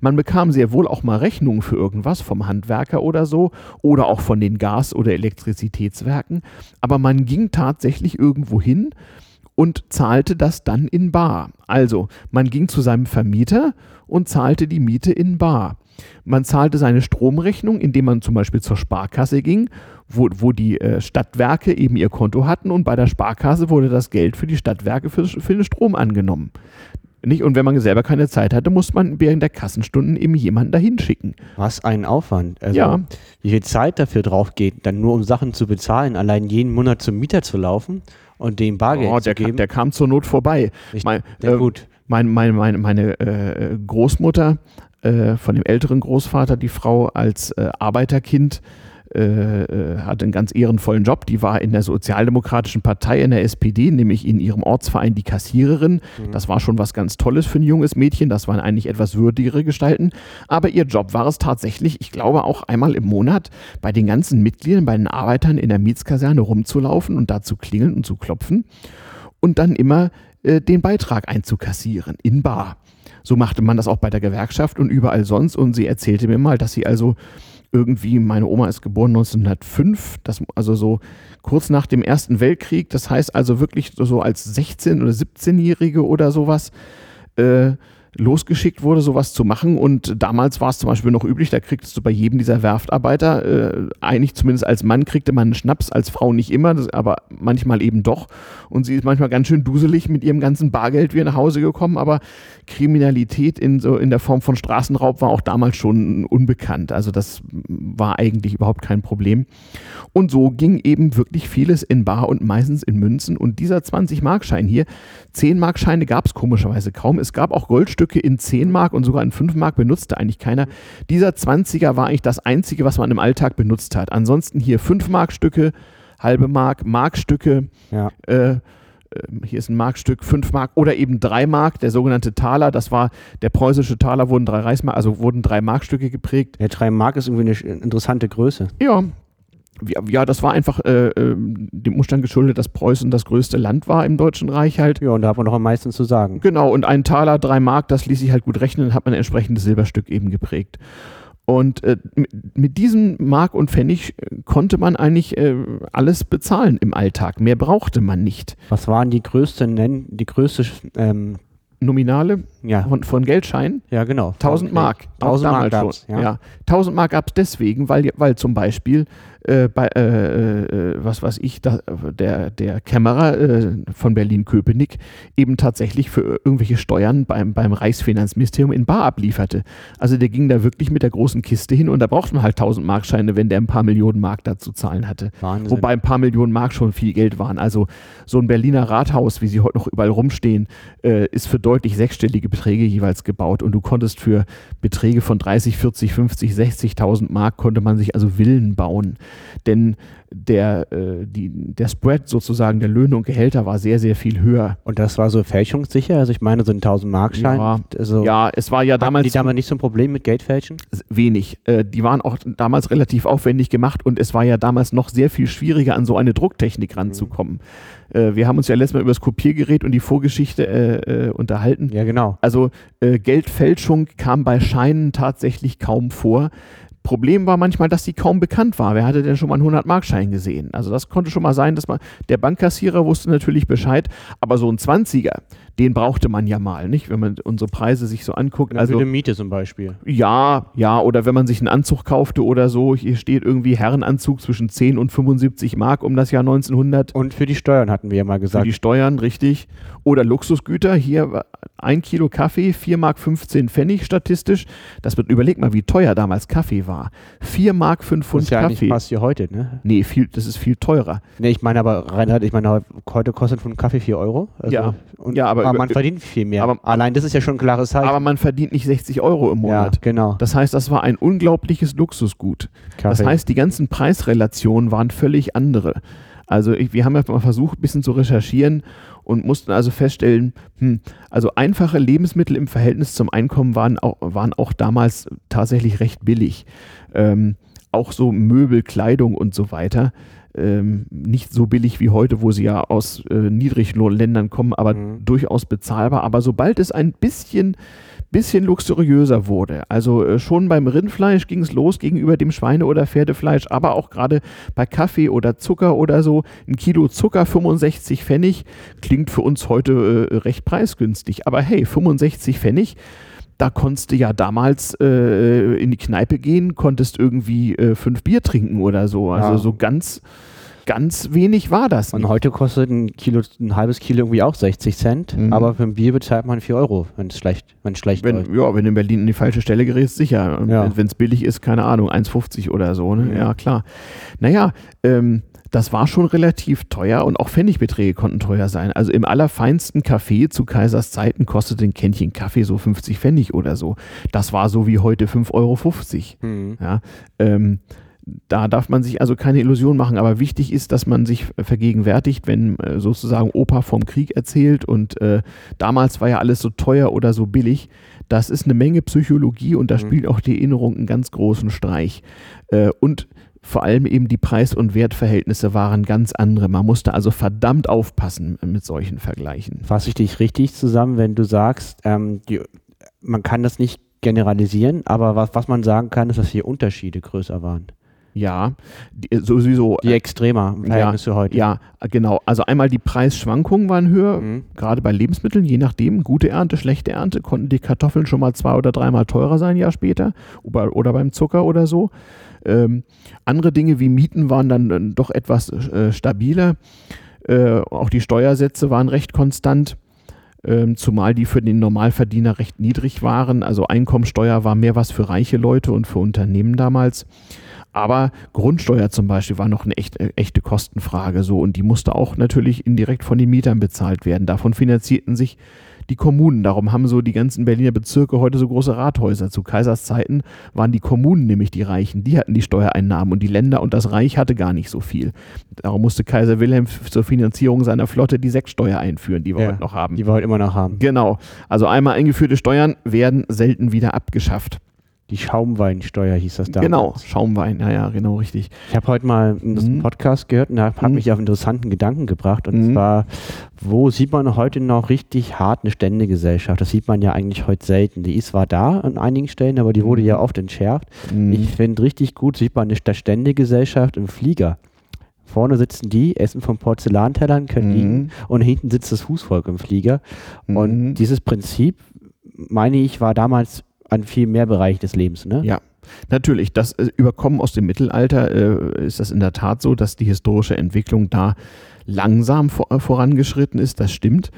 man bekam sehr wohl auch mal Rechnungen für irgendwas vom Handwerker oder so oder auch von den Gas- oder Elektrizitätswerken, aber man ging tatsächlich irgendwo hin und zahlte das dann in bar. Also, man ging zu seinem Vermieter und zahlte die Miete in bar. Man zahlte seine Stromrechnung, indem man zum Beispiel zur Sparkasse ging, wo, wo die äh, Stadtwerke eben ihr Konto hatten und bei der Sparkasse wurde das Geld für die Stadtwerke für, für den Strom angenommen. Nicht? Und wenn man selber keine Zeit hatte, muss man während der Kassenstunden eben jemanden dahin schicken.
Was ein Aufwand. Also,
Ja.
Wie viel Zeit dafür drauf geht, dann nur um Sachen zu bezahlen, allein jeden Monat zum Mieter zu laufen und dem Bargeld
Oh,
zu
der, kam,
geben.
der kam zur Not vorbei.
Ich-
Mein,
der
äh,
gut.
mein, mein, meine äh, Großmutter äh, von dem älteren Großvater, die Frau als äh, Arbeiterkind, äh, äh, hatte einen ganz ehrenvollen Job. Die war in der Sozialdemokratischen Partei, in der SPD, nämlich in ihrem Ortsverein die Kassiererin. Das war schon was ganz Tolles für ein junges Mädchen. Das waren eigentlich etwas würdigere Gestalten. Aber ihr Job war es tatsächlich, ich glaube auch einmal im Monat, bei den ganzen Mitgliedern, bei den Arbeitern in der Mietskaserne rumzulaufen und da zu klingeln und zu klopfen und dann immer äh, den Beitrag einzukassieren in Bar. So machte man das auch bei der Gewerkschaft und überall sonst. Und sie erzählte mir mal, dass sie also irgendwie, meine Oma ist geboren 1905, das, also so kurz nach dem Ersten Weltkrieg, das heißt also wirklich so, als 16- oder 17-Jährige oder sowas, äh, losgeschickt wurde, sowas zu machen. Und damals war es zum Beispiel noch üblich, da kriegtest du bei jedem dieser Werftarbeiter, äh, eigentlich zumindest als Mann kriegte man einen Schnaps, als Frau nicht immer, das, aber manchmal eben doch. Und sie ist manchmal ganz schön duselig mit ihrem ganzen Bargeld wieder nach Hause gekommen, aber Kriminalität in, so in der Form von Straßenraub war auch damals schon unbekannt. Also das war eigentlich überhaupt kein Problem. Und so ging eben wirklich vieles in Bar und meistens in Münzen. Und dieser 20-Markschein hier, 10-Markscheine gab es komischerweise kaum. Es gab auch Goldstücke in 10 Mark und sogar in 5 Mark benutzte eigentlich keiner. Dieser 20er war eigentlich das einzige, was man im Alltag benutzt hat. Ansonsten hier 5 Mark-Stücke, halbe Mark, Markstücke,
Ja.
äh, ähm, hier ist ein Markstück, 5 Mark oder eben 3 Mark, der sogenannte Taler, das war der preußische Taler, wurden drei Reichsmark, also wurden drei Markstücke geprägt.
Der 3 Mark ist irgendwie eine interessante Größe.
Ja. Ja, das war einfach äh, ähm, dem Umstand geschuldet, dass Preußen das größte Land war im Deutschen Reich halt.
Ja, und da hat man noch am meisten zu sagen.
Genau, und ein Taler, drei Mark, das ließ sich halt gut rechnen, dann hat man ein entsprechendes Silberstück eben geprägt. Und äh, mit, diesem Mark und Pfennig äh, konnte man eigentlich äh, alles bezahlen im Alltag. Mehr brauchte man nicht.
Was waren die größte, nenn, die größte, ähm,
Nominale
ja,
von, von Geldscheinen
ja, genau.
1000 Mark. Auch
1000 Mark gab's,
schon.
ja.
Ja. 1000 Mark gab es deswegen, weil, weil zum Beispiel äh, bei, äh, äh, was weiß ich, da, der, der Kämmerer äh, von Berlin-Köpenick eben tatsächlich für irgendwelche Steuern beim, beim Reichsfinanzministerium in Bar ablieferte. Also der ging da wirklich mit der großen Kiste hin und da braucht man halt 1000 Markscheine, wenn der ein paar Millionen Mark da zu zahlen hatte.
Wahnsinn.
Wobei ein paar Millionen Mark schon viel Geld waren. Also so ein Berliner Rathaus, wie sie heute noch überall rumstehen, äh, ist für deutlich sechsstellige Beträge jeweils gebaut. Und du konntest für Beträge von 30, 40, 50, 60.000 Mark konnte man sich also Villen bauen. Denn der, äh, die, der Spread sozusagen der Löhne und Gehälter war sehr, sehr viel höher.
Und das war so fälschungssicher? Also ich meine, so ein 1000 Mark Schein.
Ja,
also
Ja, es war ja damals
die damals nicht so ein Problem mit Geldfälschen?
wenig. Äh, die waren auch damals relativ aufwendig gemacht und es war ja damals noch sehr viel schwieriger, an so eine Drucktechnik ranzukommen. Äh, wir haben uns ja letztes Mal über das Kopiergerät und die Vorgeschichte äh, äh, unterhalten.
Ja, genau.
Also Geldfälschung kam bei Scheinen tatsächlich kaum vor. Problem war manchmal, dass die kaum bekannt war. Wer hatte denn schon mal einen 100-Mark-Schein gesehen? Also das konnte schon mal sein, dass man, der Bankkassierer wusste natürlich Bescheid, aber so ein 20er, den brauchte man ja mal, nicht? Wenn man unsere Preise sich so anguckt.
Also für eine Miete zum Beispiel.
ja, ja, oder wenn man sich einen Anzug kaufte oder so, hier steht irgendwie Herrenanzug zwischen 10 und 75 Mark um das Jahr 1900.
Und für die Steuern hatten wir ja mal
Für
gesagt.
die Steuern, richtig. Oder Luxusgüter, hier ein Kilo Kaffee, 4 Mark 15 Pfennig statistisch. Das wird, überleg mal, wie teuer damals Kaffee war. 4 Mark 5
das
Pfund
ist ja eigentlich
Kaffee.
fast wie heute, ne?
Nee, viel, das ist viel teurer.
Ne, ich meine aber, Reinhard, ich meine, heute kostet ein Kaffee 4 Euro. Also,
Ja.
Und,
Ja, aber über-
man verdient viel mehr.
aber-
Allein das ist ja schon ein klares Zeichen.
Aber man verdient nicht 60 Euro im
ja,
Monat.
genau.
Das heißt, das war ein unglaubliches Luxusgut. Das
Kaffee.
heißt, die ganzen Preisrelationen waren völlig andere. Also ich, wir haben ja mal versucht, ein bisschen zu recherchieren und mussten also feststellen, hm, also einfache Lebensmittel im Verhältnis zum Einkommen waren auch, waren auch damals tatsächlich recht billig. Ähm, auch so Möbel, Kleidung und so weiter. Ähm, nicht so billig wie heute, wo sie ja aus äh, Niedriglohnländern kommen, aber
Mhm.
durchaus bezahlbar. Aber sobald es ein bisschen bisschen luxuriöser wurde. Also äh, schon beim Rindfleisch ging es los gegenüber dem Schweine- oder Pferdefleisch, aber auch gerade bei Kaffee oder Zucker oder so. Ein Kilo Zucker 65 Pfennig klingt für uns heute äh, recht preisgünstig. Aber hey, 65 Pfennig, da konntest du ja damals äh, in die Kneipe gehen, konntest irgendwie äh, fünf Bier trinken oder so. Also
Ja.
so ganz, ganz wenig war das.
Und
nicht.
heute kostet ein Kilo, ein halbes Kilo irgendwie auch 60 Cent,
Mhm.
aber für ein Bier bezahlt man 4 Euro, wenn es schlecht, wenn es schlecht läuft.
Wenn, ja, wenn du in Berlin in die falsche Stelle gerätst, sicher.
Ja.
Wenn es billig ist, keine Ahnung, 1,50 oder so. Ne?
Mhm.
Ja, klar. Naja, ähm, das war schon relativ teuer und auch Pfennigbeträge konnten teuer sein. Also im allerfeinsten Café zu Kaisers Zeiten kostete ein Kännchen Kaffee so 50 Pfennig oder so. Das war so wie heute 5,50 Euro.
Mhm.
Ja, ähm, da darf man sich also keine Illusion machen, aber wichtig ist, dass man sich vergegenwärtigt, wenn äh, sozusagen Opa vom Krieg erzählt und äh, damals war ja alles so teuer oder so billig. Das ist eine Menge Psychologie und da
Mhm.
spielt auch die Erinnerung einen ganz großen Streich. Äh, und vor allem eben die Preis- und Wertverhältnisse waren ganz andere. Man musste also verdammt aufpassen mit solchen Vergleichen.
Fasse ich dich richtig zusammen, wenn du sagst, ähm, die, man kann das nicht generalisieren, aber was, was man sagen kann, ist, dass hier Unterschiede größer waren.
Ja, die, sowieso.
Die extremer im Verhältnis zu heute.
Ja, genau. Also einmal die Preisschwankungen waren höher,
Mhm.
gerade bei Lebensmitteln, je nachdem, gute Ernte, schlechte Ernte, konnten die Kartoffeln schon mal zwei oder dreimal teurer sein, ein Jahr später, oder, oder beim Zucker oder so. Ähm, andere Dinge wie Mieten waren dann, dann doch etwas äh, stabiler. Äh, auch die Steuersätze waren recht konstant, ähm, zumal die für den Normalverdiener recht niedrig waren. Also Einkommensteuer war mehr was für reiche Leute und für Unternehmen damals. Aber Grundsteuer zum Beispiel war noch eine echt, äh, echte Kostenfrage so und die musste auch natürlich indirekt von den Mietern bezahlt werden. Davon finanzierten sich die Kommunen. Darum haben so die ganzen Berliner Bezirke heute so große Rathäuser. Zu Kaisers Zeiten waren die Kommunen nämlich die Reichen. Die hatten die Steuereinnahmen und die Länder und das Reich hatte gar nicht so viel. Darum musste Kaiser Wilhelm zur Finanzierung seiner Flotte die Sektsteuer einführen, die wir
Ja,
heute noch haben.
Die wir heute immer noch haben.
Genau. Also einmal eingeführte Steuern werden selten wieder abgeschafft.
Die Schaumweinsteuer hieß das damals.
Genau. Schaumwein. Ja, ja, genau richtig.
Ich habe heute mal einen
Mhm.
Podcast gehört und da hat
Mhm.
mich auf interessanten Gedanken gebracht. Und
Mhm.
zwar, wo sieht man heute noch richtig hart eine Ständegesellschaft? Das sieht man ja eigentlich heute selten. Die ist zwar da an einigen Stellen, aber die wurde
Mhm.
ja oft entschärft.
Mhm.
Ich finde richtig gut, sieht man eine Ständegesellschaft im Flieger. Vorne sitzen die, essen von Porzellantellern, können
Mhm.
liegen und hinten sitzt das Fußvolk im Flieger. Und
Mhm.
dieses Prinzip, meine ich, war damals an viel mehr Bereich des Lebens. Ne?
Ja, natürlich. Das äh, Überkommen aus dem Mittelalter äh, ist das in der Tat so, dass die historische Entwicklung da langsam vor, äh, vorangeschritten ist. Das stimmt.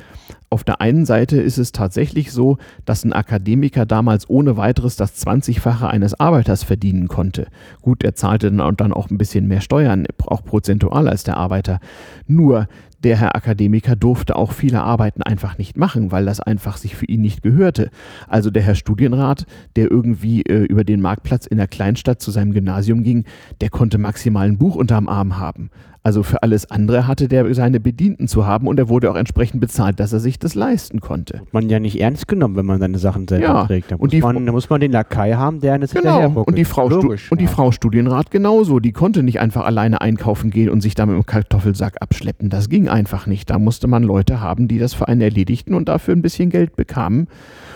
Auf der einen Seite ist es tatsächlich so, dass ein Akademiker damals ohne weiteres das 20-fache eines Arbeiters verdienen konnte. Gut, er zahlte dann auch ein bisschen mehr Steuern, auch prozentual als der Arbeiter. Nur der Herr Akademiker durfte auch viele Arbeiten einfach nicht machen, weil das einfach sich für ihn nicht gehörte. Also der Herr Studienrat, der irgendwie äh, über den Marktplatz in der Kleinstadt zu seinem Gymnasium ging, der konnte maximal ein Buch unterm Arm haben. Also für alles andere hatte der seine Bedienten zu haben und er wurde auch entsprechend bezahlt, dass er sich das leisten konnte.
man ja nicht ernst genommen, wenn man seine Sachen selber
Ja,
trägt. Da
und
muss,
die
man, da muss man den Lakai haben, der das
Genau. Und die Frau,
Logisch,
und die
ja.
Frau Studienrat genauso. Die konnte nicht einfach alleine einkaufen gehen und sich da mit dem Kartoffelsack abschleppen. Das ging einfach nicht. Da musste man Leute haben, die das für einen erledigten und dafür ein bisschen Geld bekamen.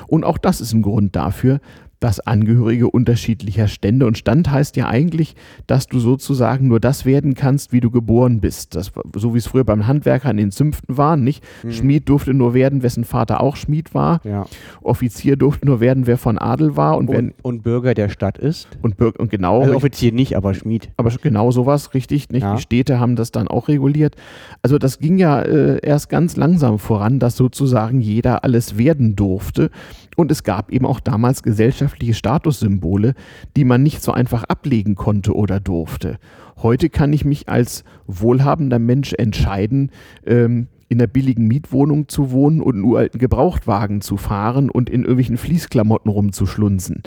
Und auch das ist ein Grund dafür, dass Angehörige unterschiedlicher Stände und Stand heißt ja eigentlich, dass du sozusagen nur das werden kannst, wie du geboren bist. Das, so wie es früher beim Handwerker in den Zünften war, nicht?
Mhm.
Schmied durfte nur werden, wessen Vater auch Schmied war.
Ja.
Offizier durfte nur werden, wer von Adel war und,
Und, und Bürger der Stadt ist.
und, Bürger, und genau,
Also Offizier nicht, aber Schmied.
aber genau sowas, richtig. Nicht?
Ja.
Die Städte haben das dann auch reguliert. Also das ging ja äh, erst ganz langsam voran, dass sozusagen jeder alles werden durfte. Und es gab eben auch damals gesellschaftliche Statussymbole, die man nicht so einfach ablegen konnte oder durfte. Heute kann ich mich als wohlhabender Mensch entscheiden, ähm, in einer billigen Mietwohnung zu wohnen und einen uralten Gebrauchtwagen zu fahren und in irgendwelchen Fließklamotten rumzuschlunzen.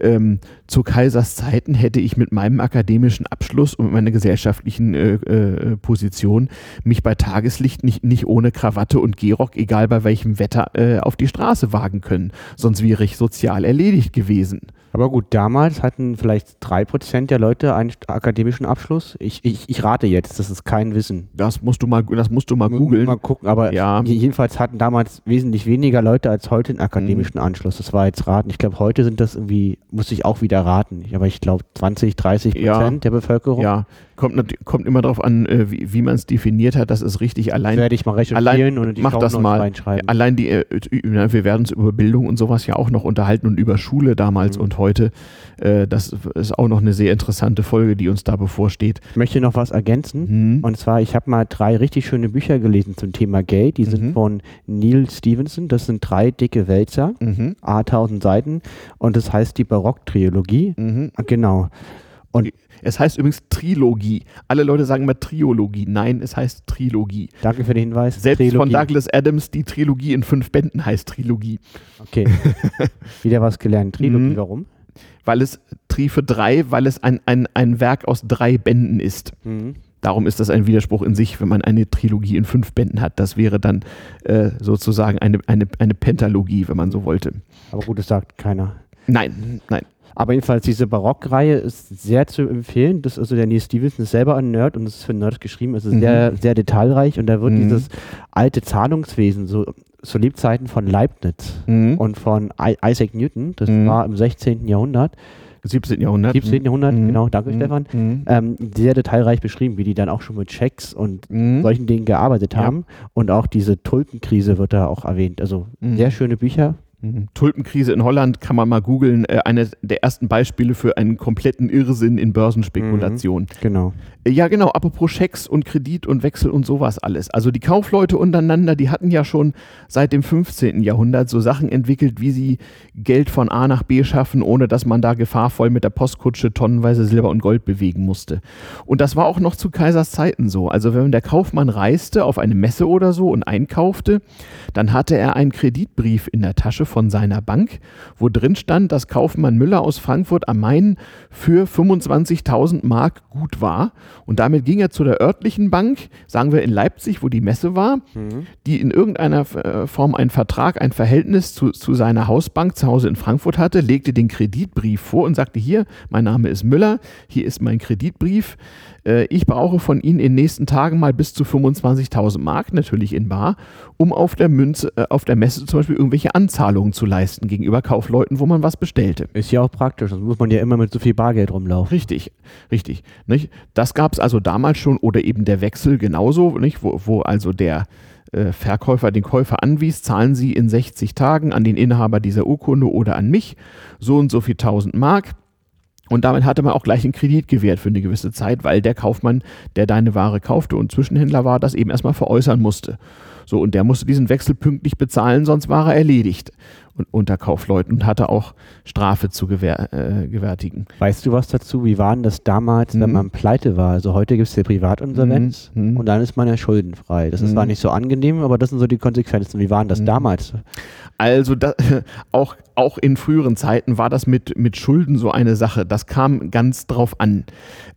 Ähm, zu Kaisers Zeiten hätte ich mit meinem akademischen Abschluss und meiner gesellschaftlichen äh, äh, Position mich bei Tageslicht nicht, nicht ohne Krawatte und Gehrock, egal bei welchem Wetter, äh, auf die Straße wagen können. Sonst wäre ich sozial erledigt gewesen.
Aber gut, damals hatten vielleicht 3% der Leute einen akademischen Abschluss. Ich, ich, ich rate jetzt, das ist kein Wissen.
Das musst du mal, das musst du mal googeln.
Mal gucken, aber
Ja.
je- jedenfalls hatten damals wesentlich weniger Leute als heute einen akademischen
Mhm.
Anschluss. Das war jetzt raten. Ich glaube, heute sind das irgendwie muss ich auch wieder raten. Aber ich glaube 20, 30 Prozent
Ja.
der Bevölkerung.
Ja, kommt, kommt immer darauf an, äh, wie, wie man es definiert hat. Das ist richtig. Allein
werde ich mal recherchieren
allein-
und
mach das mal.
reinschreiben.
Allein die, äh, wir werden uns über Bildung und sowas ja auch noch unterhalten und über Schule damals
Mhm.
und heute. Äh, das ist auch noch eine sehr interessante Folge, die uns da bevorsteht.
Ich möchte noch was ergänzen.
Mhm.
Und zwar, ich habe mal drei richtig schöne Bücher gelesen zum Thema Geld. Die sind
Mhm.
von Neil Stevenson. Das sind drei dicke Wälzer,
Mhm.
a 1000 Seiten. Und das heißt die Barock-Trilogie.
Mhm.
Genau. Und
Es heißt übrigens Trilogie. Alle Leute sagen immer Triologie. Nein, es heißt Trilogie.
danke für den Hinweis.
Selbst von
Trilogie.
Douglas Adams, die Trilogie in fünf Bänden heißt Trilogie.
Okay. Wieder was gelernt. Trilogie,
Mhm.
warum?
Weil es Tri für drei, weil es ein, ein, ein Werk aus drei Bänden ist.
Mhm.
Darum ist das ein Widerspruch in sich, wenn man eine Trilogie in fünf Bänden hat. Das wäre dann äh, sozusagen eine, eine, eine Pentalogie, wenn man so wollte.
Aber gut, das sagt keiner.
Nein, nein.
Aber jedenfalls, diese Barockreihe ist sehr zu empfehlen. Das ist also der Neil Stevenson ist selber ein Nerd und das ist für Nerds geschrieben. Es ist
Mhm.
sehr, sehr detailreich und da wird
Mhm.
dieses alte Zahlungswesen, so zu Lebzeiten von Leibniz
Mhm.
und von I Isaac Newton, das
Mhm.
war im 16. Jahrhundert,
17. Jahrhundert.
17. Jahrhundert,
Mhm.
genau, danke
Mhm.
Stefan,
Mhm.
ähm, sehr detailreich beschrieben, wie die dann auch schon mit Checks und
Mhm.
solchen Dingen gearbeitet
Ja.
haben. Und auch diese Tulpenkrise wird da auch erwähnt. Also
Mhm.
sehr schöne Bücher.
Mhm. Tulpenkrise in Holland kann man mal googeln. Äh, eine der ersten Beispiele für einen kompletten Irrsinn in Börsenspekulation.
Genau.
Äh, Ja, genau. Apropos Schecks und Kredit und Wechsel und sowas alles. Also die Kaufleute untereinander, die hatten ja schon seit dem 15. Jahrhundert so Sachen entwickelt, wie sie Geld von A nach B schaffen, ohne dass man da gefahrvoll mit der Postkutsche tonnenweise Silber und Gold bewegen musste. Und das war auch noch zu Kaisers Zeiten so. Also wenn der Kaufmann reiste auf eine Messe oder so und einkaufte, dann hatte er einen Kreditbrief in der Tasche von seiner Bank, wo drin stand, dass Kaufmann Müller aus Frankfurt am Main für 25.000 Mark gut war. Und damit ging er zu der örtlichen Bank, sagen wir in Leipzig, wo die Messe war, die in irgendeiner äh, Form einen Vertrag, ein Verhältnis zu, zu seiner Hausbank zu Hause in Frankfurt hatte, legte den Kreditbrief vor und sagte, hier, mein Name ist Müller, hier ist mein Kreditbrief. Äh, ich brauche von Ihnen in den nächsten Tagen mal bis zu 25.000 Mark, natürlich in Bar, um auf der Münze, äh, auf der Messe zum Beispiel irgendwelche Anzahlungen zu leisten gegenüber Kaufleuten, wo man was bestellte.
Ist ja auch praktisch, sonst muss man ja immer mit so viel Bargeld rumlaufen.
Richtig, richtig. Nicht? Das gab es also damals schon oder eben der Wechsel genauso, nicht? Wo, wo also der äh, Verkäufer den Käufer anwies, zahlen Sie in 60 Tagen an den Inhaber dieser Urkunde oder an mich so und so viel 1000 Mark. Und damit hatte man auch gleich einen Kredit gewährt für eine gewisse Zeit, weil der Kaufmann, der deine Ware kaufte und Zwischenhändler war, das eben erstmal veräußern musste. So, und der musste diesen Wechsel pünktlich bezahlen, sonst war er erledigt und, unter Kaufleuten und hatte auch Strafe zu gewähr, äh, gewärtigen.
Weißt du was dazu? Wie war denn das damals, wenn
Mhm.
man pleite war? Also heute gibt es ja Privatinsolvenz
Mhm. Mhm.
und dann ist man ja schuldenfrei. Das ist
Mhm.
zwar nicht so angenehm, aber das sind so die Konsequenzen. Wie waren das
Mhm.
damals?
Also da, auch, auch in früheren Zeiten war das mit, mit Schulden so eine Sache. Das kam ganz drauf an.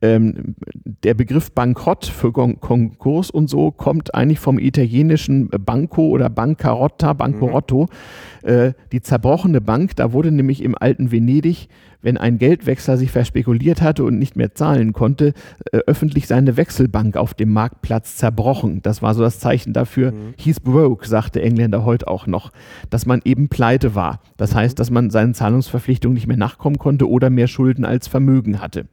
Ähm, der Begriff Bankrott für Kon Konkurs und so kommt eigentlich vom italienischen Banco oder Bancarotta, Bancorotto. Äh, die zerbrochene Bank, da wurde nämlich im alten Venedig, wenn ein Geldwechsler sich verspekuliert hatte und nicht mehr zahlen konnte, äh, öffentlich seine Wechselbank auf dem Marktplatz zerbrochen. Das war so das Zeichen dafür, hieß broke, sagte Engländer heute auch noch, dass man eben pleite war. Das heißt, dass man seinen Zahlungsverpflichtungen nicht mehr nachkommen konnte oder mehr Schulden als Vermögen hatte.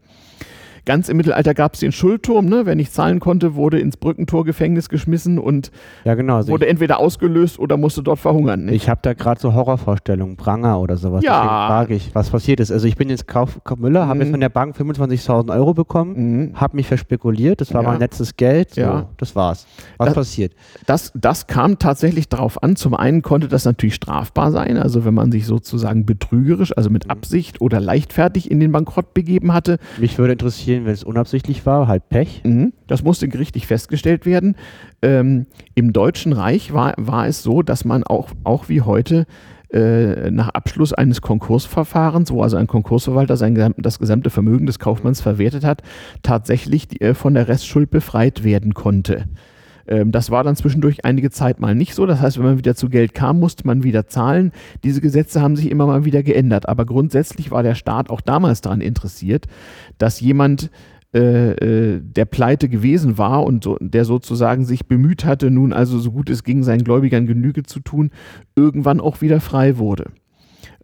Ganz im Mittelalter gab es den Schuldturm, ne? wer nicht zahlen konnte, wurde ins Brückentorgefängnis geschmissen und
Ja, genau. Also
wurde entweder ausgelöst oder musste dort verhungern.
ich
Nicht?
ich habe da gerade so Horrorvorstellungen, Pranger oder sowas.
Ja.
Deswegen frage ich, was passiert ist. Also ich bin jetzt Kauf, Kauf Müller, habe
Mhm.
jetzt von der Bank 25.000 Euro bekommen,
Mhm.
habe mich verspekuliert, das war
Ja.
mein letztes Geld, so,
Ja.
das war's. Was
Das-
passiert?
Das, das kam tatsächlich darauf an. Zum einen konnte das natürlich strafbar sein, also wenn man sich sozusagen betrügerisch, also mit Absicht oder leichtfertig in den Bankrott begeben hatte.
Mich würde interessieren, wenn es unabsichtlich war, halt Pech.
Mhm. Das musste gerichtlich festgestellt werden. Ähm, Im Deutschen Reich war, war es so, dass man auch, auch wie heute äh, nach Abschluss eines Konkursverfahrens, wo also ein Konkursverwalter sein, das gesamte Vermögen des Kaufmanns verwertet hat, tatsächlich die, äh, von der Restschuld befreit werden konnte. Ähm, Das war dann zwischendurch einige Zeit mal nicht so. Das heißt, wenn man wieder zu Geld kam, musste man wieder zahlen. Diese Gesetze haben sich immer mal wieder geändert. Aber grundsätzlich war der Staat auch damals daran interessiert, dass jemand, äh, äh, der pleite gewesen war und der sozusagen sich bemüht hatte, nun also so gut es ging, seinen Gläubigern Genüge zu tun, irgendwann auch wieder frei wurde.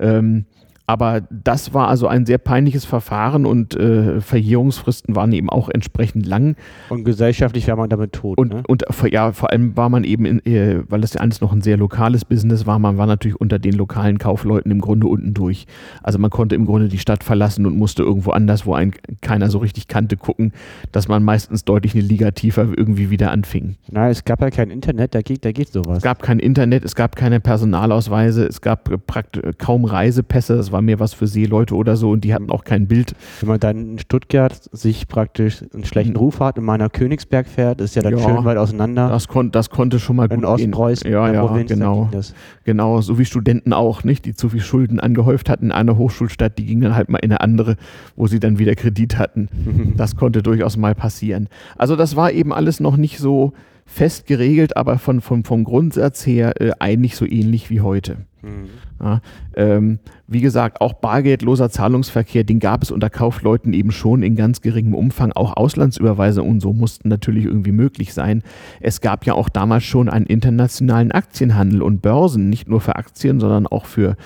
Ähm, Aber das war also ein sehr peinliches Verfahren und äh, Verjährungsfristen waren eben auch entsprechend lang.
Und gesellschaftlich war man damit tot.
Und,
ne?
und ja, vor allem war man eben, in, äh, weil das ja alles noch ein sehr lokales Business war, man war natürlich unter den lokalen Kaufleuten im Grunde unten durch. Also man konnte im Grunde die Stadt verlassen und musste irgendwo anders, wo ein keiner so richtig kannte, gucken, dass man meistens deutlich eine Liga tiefer irgendwie wieder anfing.
Na, es gab ja kein Internet, da geht, da geht sowas.
Es gab kein Internet, es gab keine Personalausweise, es gab äh, kaum Reisepässe, das war mehr was für Seeleute oder so und die hatten auch kein Bild.
Wenn man dann in Stuttgart sich praktisch einen schlechten Ruf hat und mal nach Königsberg fährt, ist ja dann
Ja,
schön weit auseinander.
Das, kon das konnte schon mal
in
gut
Ostpreußen,
gehen. Ja,
in
ja,
Provinz,
genau. Genau, so wie Studenten auch, nicht? Die zu viel Schulden angehäuft hatten in einer Hochschulstadt, die gingen dann halt mal in eine andere, wo sie dann wieder Kredit hatten. Das konnte durchaus mal passieren. Also das war eben alles noch nicht so fest geregelt, aber von, von, vom Grundsatz her äh, eigentlich so ähnlich wie heute. Ja, ähm, wie gesagt, auch bargeldloser Zahlungsverkehr, den gab es unter Kaufleuten eben schon in ganz geringem Umfang. Auch Auslandsüberweisungen und so mussten natürlich irgendwie möglich sein. Es gab ja auch damals schon einen internationalen Aktienhandel und Börsen, nicht nur für Aktien, sondern auch für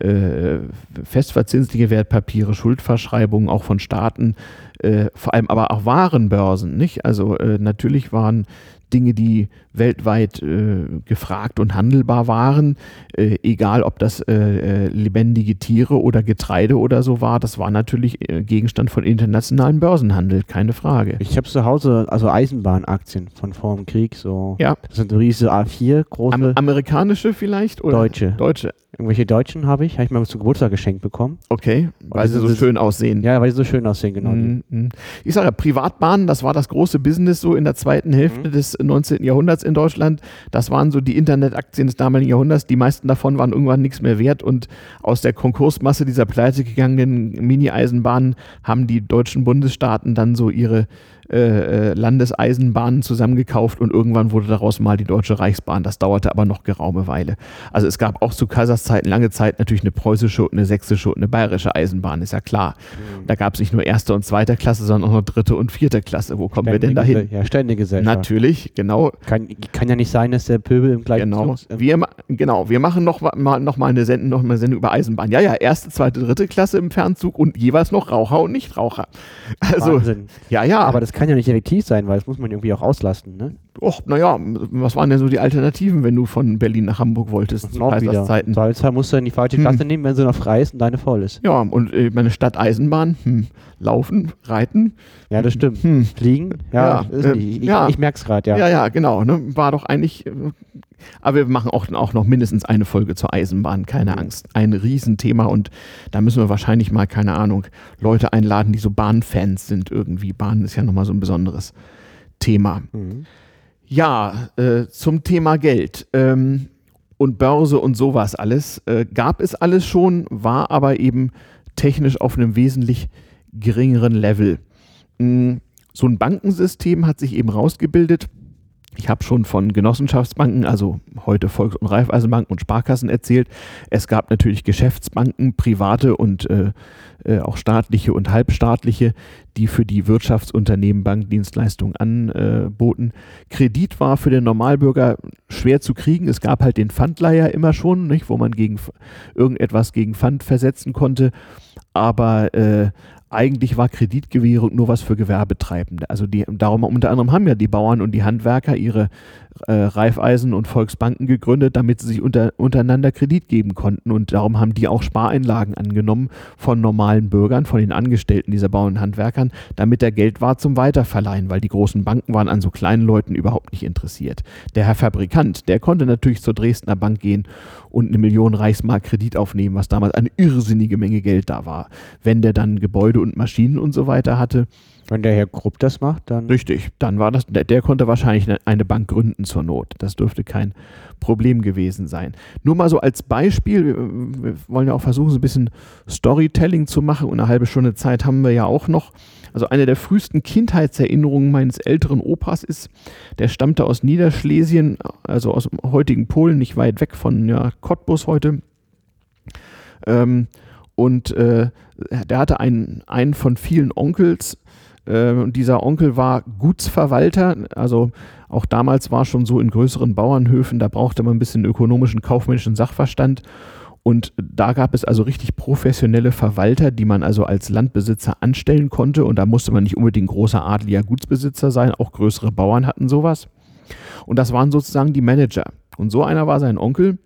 äh, festverzinsliche Wertpapiere, Schuldverschreibungen auch von Staaten, äh, vor allem aber auch Warenbörsen. Nicht? Also äh, natürlich waren Dinge, die weltweit äh, gefragt und handelbar waren, äh, egal ob das äh, äh, lebendige Tiere oder Getreide oder so war, das war natürlich äh, Gegenstand von internationalem Börsenhandel, keine Frage.
Ich habe zu Hause also Eisenbahnaktien von vor dem Krieg, so.
Ja.
Das sind riesige A4, große.
Am, amerikanische vielleicht? Oder?
Deutsche.
Deutsche,
Irgendwelche Deutschen habe ich, habe ich mal zum Geburtstag geschenkt bekommen.
okay, weil sie so schön aussehen.
Ja, weil die so schön aussehen, genau.
Mhm, mhm. Ich sage ja, Privatbahnen, das war das große Business so in der zweiten
Mhm.
Hälfte des 19. Jahrhunderts in Deutschland. Das waren so die Internetaktien des damaligen Jahrhunderts. Die meisten davon waren irgendwann nichts mehr wert und aus der Konkursmasse dieser pleite gegangenen Mini-Eisenbahnen haben die deutschen Bundesstaaten dann so ihre äh, äh, Landeseisenbahnen zusammengekauft und irgendwann wurde daraus mal die Deutsche Reichsbahn. Das dauerte aber noch geraume Weile. Also es gab auch zu Kaiserszeiten lange Zeit natürlich eine preußische und eine sächsische und eine bayerische Eisenbahn, ist ja klar. Da gab es nicht nur erste und zweite Klasse, sondern auch noch dritte und vierte Klasse. Wo kommen wir denn
Ständige
dahin?
Ja, Ständegesellschaft.
Natürlich, genau,
Kann, kann ja nicht sein, dass der Pöbel im gleichen
genau.
Ähm,
Wir, genau, wir machen noch mal, noch mal eine Sendung, noch mal eine Sendung über Eisenbahn. Ja, ja, erste, zweite, dritte Klasse im Fernzug und jeweils noch Raucher und Nichtraucher. Also,
Wahnsinn.
ja, ja.
Aber das kann ja nicht effektiv sein, weil das muss man irgendwie auch auslasten, ne?
Och, naja, was waren denn so die Alternativen, wenn du von Berlin nach Hamburg wolltest zu. Kaiserszeiten?
Zweifelsfall musst du in die falsche
Hm.
Klasse nehmen, wenn sie noch frei ist und deine voll ist.
Ja, und äh, meine Stadt Eisenbahn, hm, laufen, reiten,
Ja, das stimmt.
hm,
Fliegen? Ja,
Ja, äh.
Ich,
ja.
ich merke es gerade, ja.
Ja, ja, genau. Ne? War doch eigentlich. äh, Aber wir machen auch, auch noch mindestens eine Folge zur Eisenbahn, keine
Mhm.
Angst. Ein Riesenthema und da müssen wir wahrscheinlich mal, keine Ahnung, Leute einladen, die so Bahnfans sind irgendwie. Bahn ist ja nochmal so ein besonderes Thema.
Mhm.
Ja, äh, zum Thema Geld ähm, und Börse und sowas alles. Äh, gab es alles schon, war aber eben technisch auf einem wesentlich geringeren Level. Mm, So ein Bankensystem hat sich eben rausgebildet. Ich habe schon von Genossenschaftsbanken, also heute Volks- und Raiffeisenbanken und Sparkassen erzählt. Es gab natürlich Geschäftsbanken, private und äh, äh, auch staatliche und halbstaatliche, die für die Wirtschaftsunternehmen Bankdienstleistungen anboten. Kredit war für den Normalbürger schwer zu kriegen. Es gab halt den Pfandleiher immer schon, nicht, wo man gegen irgendetwas gegen Pfand versetzen konnte. Aber äh, eigentlich war Kreditgewährung nur was für Gewerbetreibende. Also die, darum unter anderem haben ja die Bauern und die Handwerker ihre äh, Raiffeisen und Volksbanken gegründet, damit sie sich unter, untereinander Kredit geben konnten. Und darum haben die auch Spareinlagen angenommen von normalen Bürgern, von den Angestellten dieser Bauern und Handwerkern, damit der Geld war zum Weiterverleihen, weil die großen Banken waren an so kleinen Leuten überhaupt nicht interessiert. Der Herr Fabrikant, der konnte natürlich zur Dresdner Bank gehen und eine Million Reichsmark Kredit aufnehmen, was damals eine irrsinnige Menge Geld da war. Wenn der dann Gebäude und Maschinen und so weiter hatte,
Wenn der Herr Krupp das macht, dann.
Richtig, dann war das, der, der konnte wahrscheinlich eine- eine Bank gründen zur Not. Das dürfte kein Problem gewesen sein. Nur mal so als Beispiel, wir, wir wollen ja auch versuchen, so ein bisschen Storytelling zu machen und eine halbe Stunde Zeit haben wir ja auch noch. Also eine der frühesten Kindheitserinnerungen meines älteren Opas ist, der stammte aus Niederschlesien, also aus dem heutigen Polen, nicht weit weg von ja, Cottbus heute. Ähm, und äh, der hatte einen, einen von vielen Onkels, äh, und dieser Onkel war Gutsverwalter, also auch damals war schon so in größeren Bauernhöfen, da brauchte man ein bisschen ökonomischen, kaufmännischen Sachverstand. Und da gab es also richtig professionelle Verwalter, die man also als Landbesitzer anstellen konnte. Und da musste man nicht unbedingt großer adliger Gutsbesitzer sein, auch größere Bauern hatten sowas. Und das waren sozusagen die Manager. Und so einer war sein Onkel.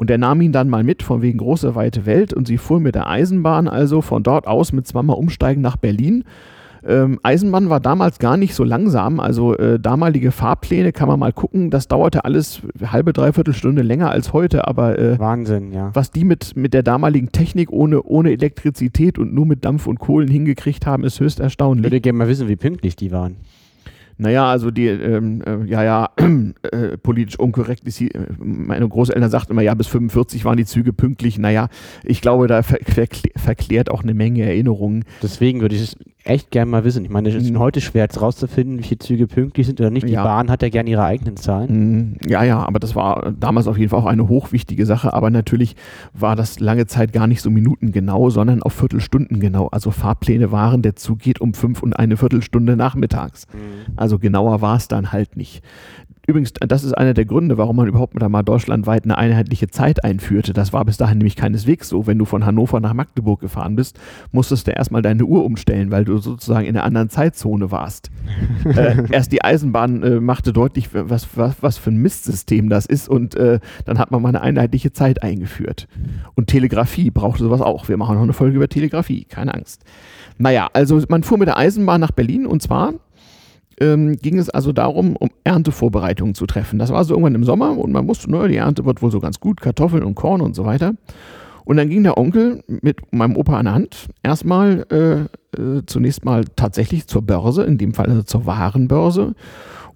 Und der nahm ihn dann mal mit, von wegen große, weite Welt. Und sie fuhren mit der Eisenbahn also von dort aus mit zweimal Umsteigen nach Berlin. Ähm, Eisenbahn war damals gar nicht so langsam. Also äh, damalige Fahrpläne kann man mal gucken. Das dauerte alles halbe, dreiviertel Stunde länger als heute. Aber
äh, Wahnsinn, ja.
Was die mit, mit der damaligen Technik ohne, ohne Elektrizität und nur mit Dampf und Kohlen hingekriegt haben, ist höchst erstaunlich.
Ich würde gerne mal wissen, wie pünktlich die waren.
Naja, also die, ähm, äh, ja, ja, äh, politisch unkorrekt ist, hier, meine Großeltern sagten immer, ja, bis 45 waren die Züge pünktlich. Naja, ich glaube, da ver verklärt auch eine Menge Erinnerungen.
Deswegen würde ich es echt gerne mal wissen. Ich meine, es ist mhm. heute schwer jetzt rauszufinden, wie viele Züge pünktlich sind oder nicht. Die ja. Bahn hat ja gerne ihre eigenen Zahlen.
Mhm. Ja, ja, aber das war damals auf jeden Fall auch eine hochwichtige Sache. Aber natürlich war das lange Zeit gar nicht so minutengenau, sondern auf Viertelstunden genau. Also Fahrpläne waren, der Zug geht um fünf und eine Viertelstunde nachmittags. Mhm. Also genauer war es dann halt nicht. Übrigens, das ist einer der Gründe, warum man überhaupt mal deutschlandweit eine einheitliche Zeit einführte. Das war bis dahin nämlich keineswegs so. Wenn du von Hannover nach Magdeburg gefahren bist, musstest du erstmal deine Uhr umstellen, weil du sozusagen in einer anderen Zeitzone warst. äh, erst die Eisenbahn äh, machte deutlich, was, was, was für ein Mistsystem das ist und äh, dann hat man mal eine einheitliche Zeit eingeführt. Und Telegrafie brauchte sowas auch. Wir machen noch eine Folge über Telegrafie, keine Angst. Naja, also man fuhr mit der Eisenbahn nach Berlin und zwar ähm, ging es also darum, um Erntevorbereitungen zu treffen. Das war so irgendwann im Sommer und man wusste, naja, die Ernte wird wohl so ganz gut, Kartoffeln und Korn und so weiter. Und dann ging der Onkel mit meinem Opa an der Hand erstmal äh, äh, zunächst mal tatsächlich zur Börse, in dem Fall also zur Warenbörse.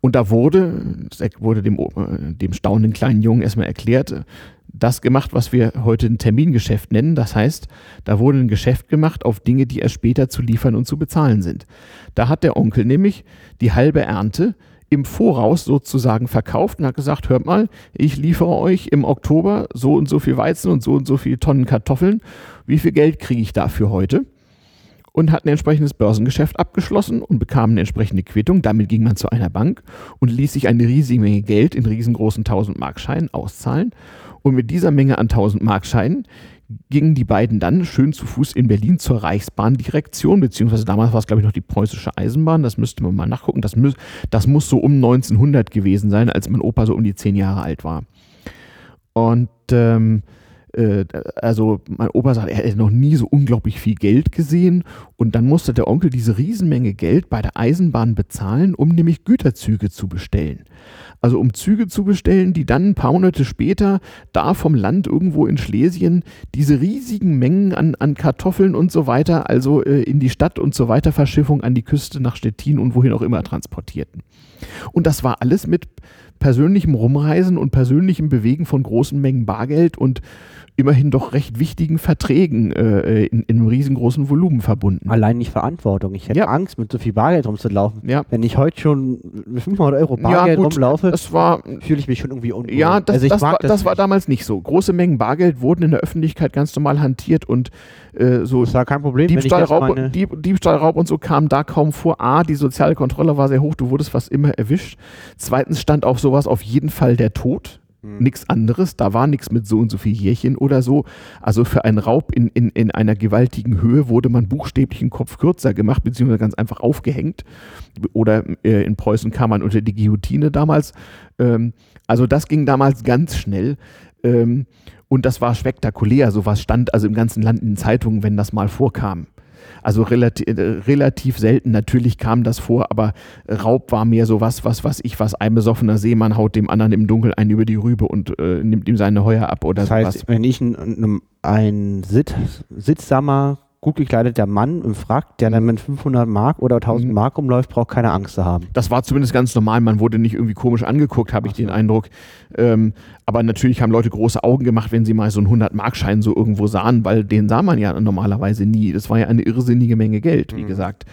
Und da wurde, wurde dem, äh, dem staunenden kleinen Jungen erstmal erklärt, das gemacht, was wir heute ein Termingeschäft nennen. Das heißt, da wurde ein Geschäft gemacht auf Dinge, die erst später zu liefern und zu bezahlen sind. Da hat der Onkel nämlich die halbe Ernte im Voraus sozusagen verkauft und hat gesagt, hört mal, ich liefere euch im Oktober so und so viel Weizen und so und so viele Tonnen Kartoffeln. Wie viel Geld kriege ich dafür heute? Und hat ein entsprechendes Börsengeschäft abgeschlossen und bekam eine entsprechende Quittung. Damit ging man zu einer Bank und ließ sich eine riesige Menge Geld in riesengroßen 1000 Mark Scheinen auszahlen. Und mit dieser Menge an 1000 Markscheinen gingen die beiden dann schön zu Fuß in Berlin zur Reichsbahndirektion, beziehungsweise damals war es, glaube ich, noch die preußische Eisenbahn. Das müsste man mal nachgucken. Das, mü das muss so um 1900 gewesen sein, als mein Opa so um die zehn Jahre alt war. Und ähm, äh, also mein Opa sagt, er hätte noch nie so unglaublich viel Geld gesehen und dann musste der Onkel diese Riesenmenge Geld bei der Eisenbahn bezahlen, um nämlich Güterzüge zu bestellen. Also um Züge zu bestellen, die dann ein paar Monate später da vom Land irgendwo in Schlesien diese riesigen Mengen an, an Kartoffeln und so weiter, also äh, in die Stadt und so weiter Verschiffung an die Küste nach Stettin und wohin auch immer transportierten. Und das war alles mit persönlichem Rumreisen und persönlichem Bewegen von großen Mengen Bargeld und immerhin doch recht wichtigen Verträgen äh, in, in, einem riesengroßen Volumen verbunden.
Allein nicht Verantwortung. Ich hätte ja. Angst, mit so viel Bargeld rumzulaufen. Ja. Wenn ich heute schon mit 500 Euro Bargeld ja, gut, rumlaufe, fühle ich mich schon irgendwie unwohl.
Ja, das, also das, war, das, das war damals nicht so. Große Mengen Bargeld wurden in der Öffentlichkeit ganz normal hantiert und äh, so.
Das war kein Problem.
Diebstahl, Raub, Dieb, Diebstahl, Raub und so kam da kaum vor. A, die soziale Kontrolle war sehr hoch, du wurdest fast immer erwischt. Zweitens stand auf sowas auf jeden Fall der Tod. Mhm. Nichts anderes, da war nichts mit so und so viel Jährchen oder so. Also für einen Raub in, in, in einer gewaltigen Höhe wurde man buchstäblich einen Kopf kürzer gemacht, beziehungsweise ganz einfach aufgehängt. Oder äh, in Preußen kam man unter die Guillotine damals. Ähm, also das ging damals ganz schnell. Ähm, und das war spektakulär. Sowas stand also im ganzen Land in den Zeitungen, wenn das mal vorkam. Also relativ, äh, relativ selten, natürlich kam das vor, aber Raub war mehr so was, was, was ich, was ein besoffener Seemann haut dem anderen im Dunkeln einen über die Rübe und äh, nimmt ihm seine Heuer ab oder
das heißt, sowas. wenn ich ein, ein Sitz, sitzsamer gut gekleideter Mann im Frack, der dann mit 500 Mark oder 1000 mhm. Mark umläuft, braucht keine Angst zu haben.
Das war zumindest ganz normal. Man wurde nicht irgendwie komisch angeguckt, habe ich so. den Eindruck. Ähm, aber natürlich haben Leute große Augen gemacht, wenn sie mal so einen 100-Mark-Schein so irgendwo sahen, weil den sah man ja normalerweise nie. Das war ja eine irrsinnige Menge Geld, wie mhm. gesagt.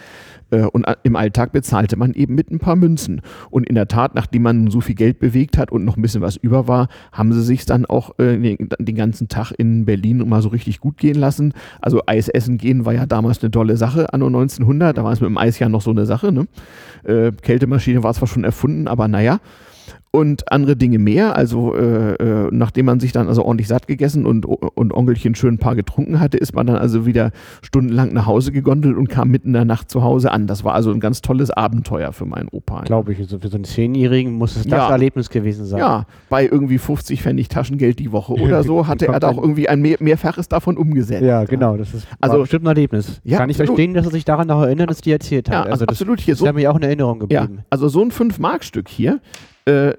Äh, und im Alltag bezahlte man eben mit ein paar Münzen. Und in der Tat, nachdem man so viel Geld bewegt hat und noch ein bisschen was über war, haben sie sich dann auch äh, den, ganzen Tag in Berlin mal so richtig gut gehen lassen. Also Eis essen gehen war ja damals eine tolle Sache, anno 1900. Da war es mit dem Eis ja noch so eine Sache. Ne? Äh, Kältemaschine war zwar schon erfunden, aber naja. Und andere Dinge mehr. Also äh, äh, nachdem man sich dann also ordentlich satt gegessen und, und Onkelchen schön ein paar getrunken hatte, ist man dann also wieder stundenlang nach Hause gegondelt und kam mitten in der Nacht zu Hause an. Das war also ein ganz tolles Abenteuer für meinen Opa.
Glaube ich. Also für so einen Zehnjährigen muss es das ja. Erlebnis gewesen sein.
Ja, bei irgendwie 50 Pfennig Taschengeld die Woche oder so hatte er da auch irgendwie ein mehr, Mehrfaches davon umgesetzt.
Ja, genau. Das ist also, bestimmt ein Erlebnis. Ja, Kann ich absolut. verstehen, dass er sich daran noch erinnert, dass die erzählt hat.
Ja, also absolut.
Das, hier so, ist mir auch in Erinnerung geblieben.
Ja, also so ein 5-Mark-Stück hier äh,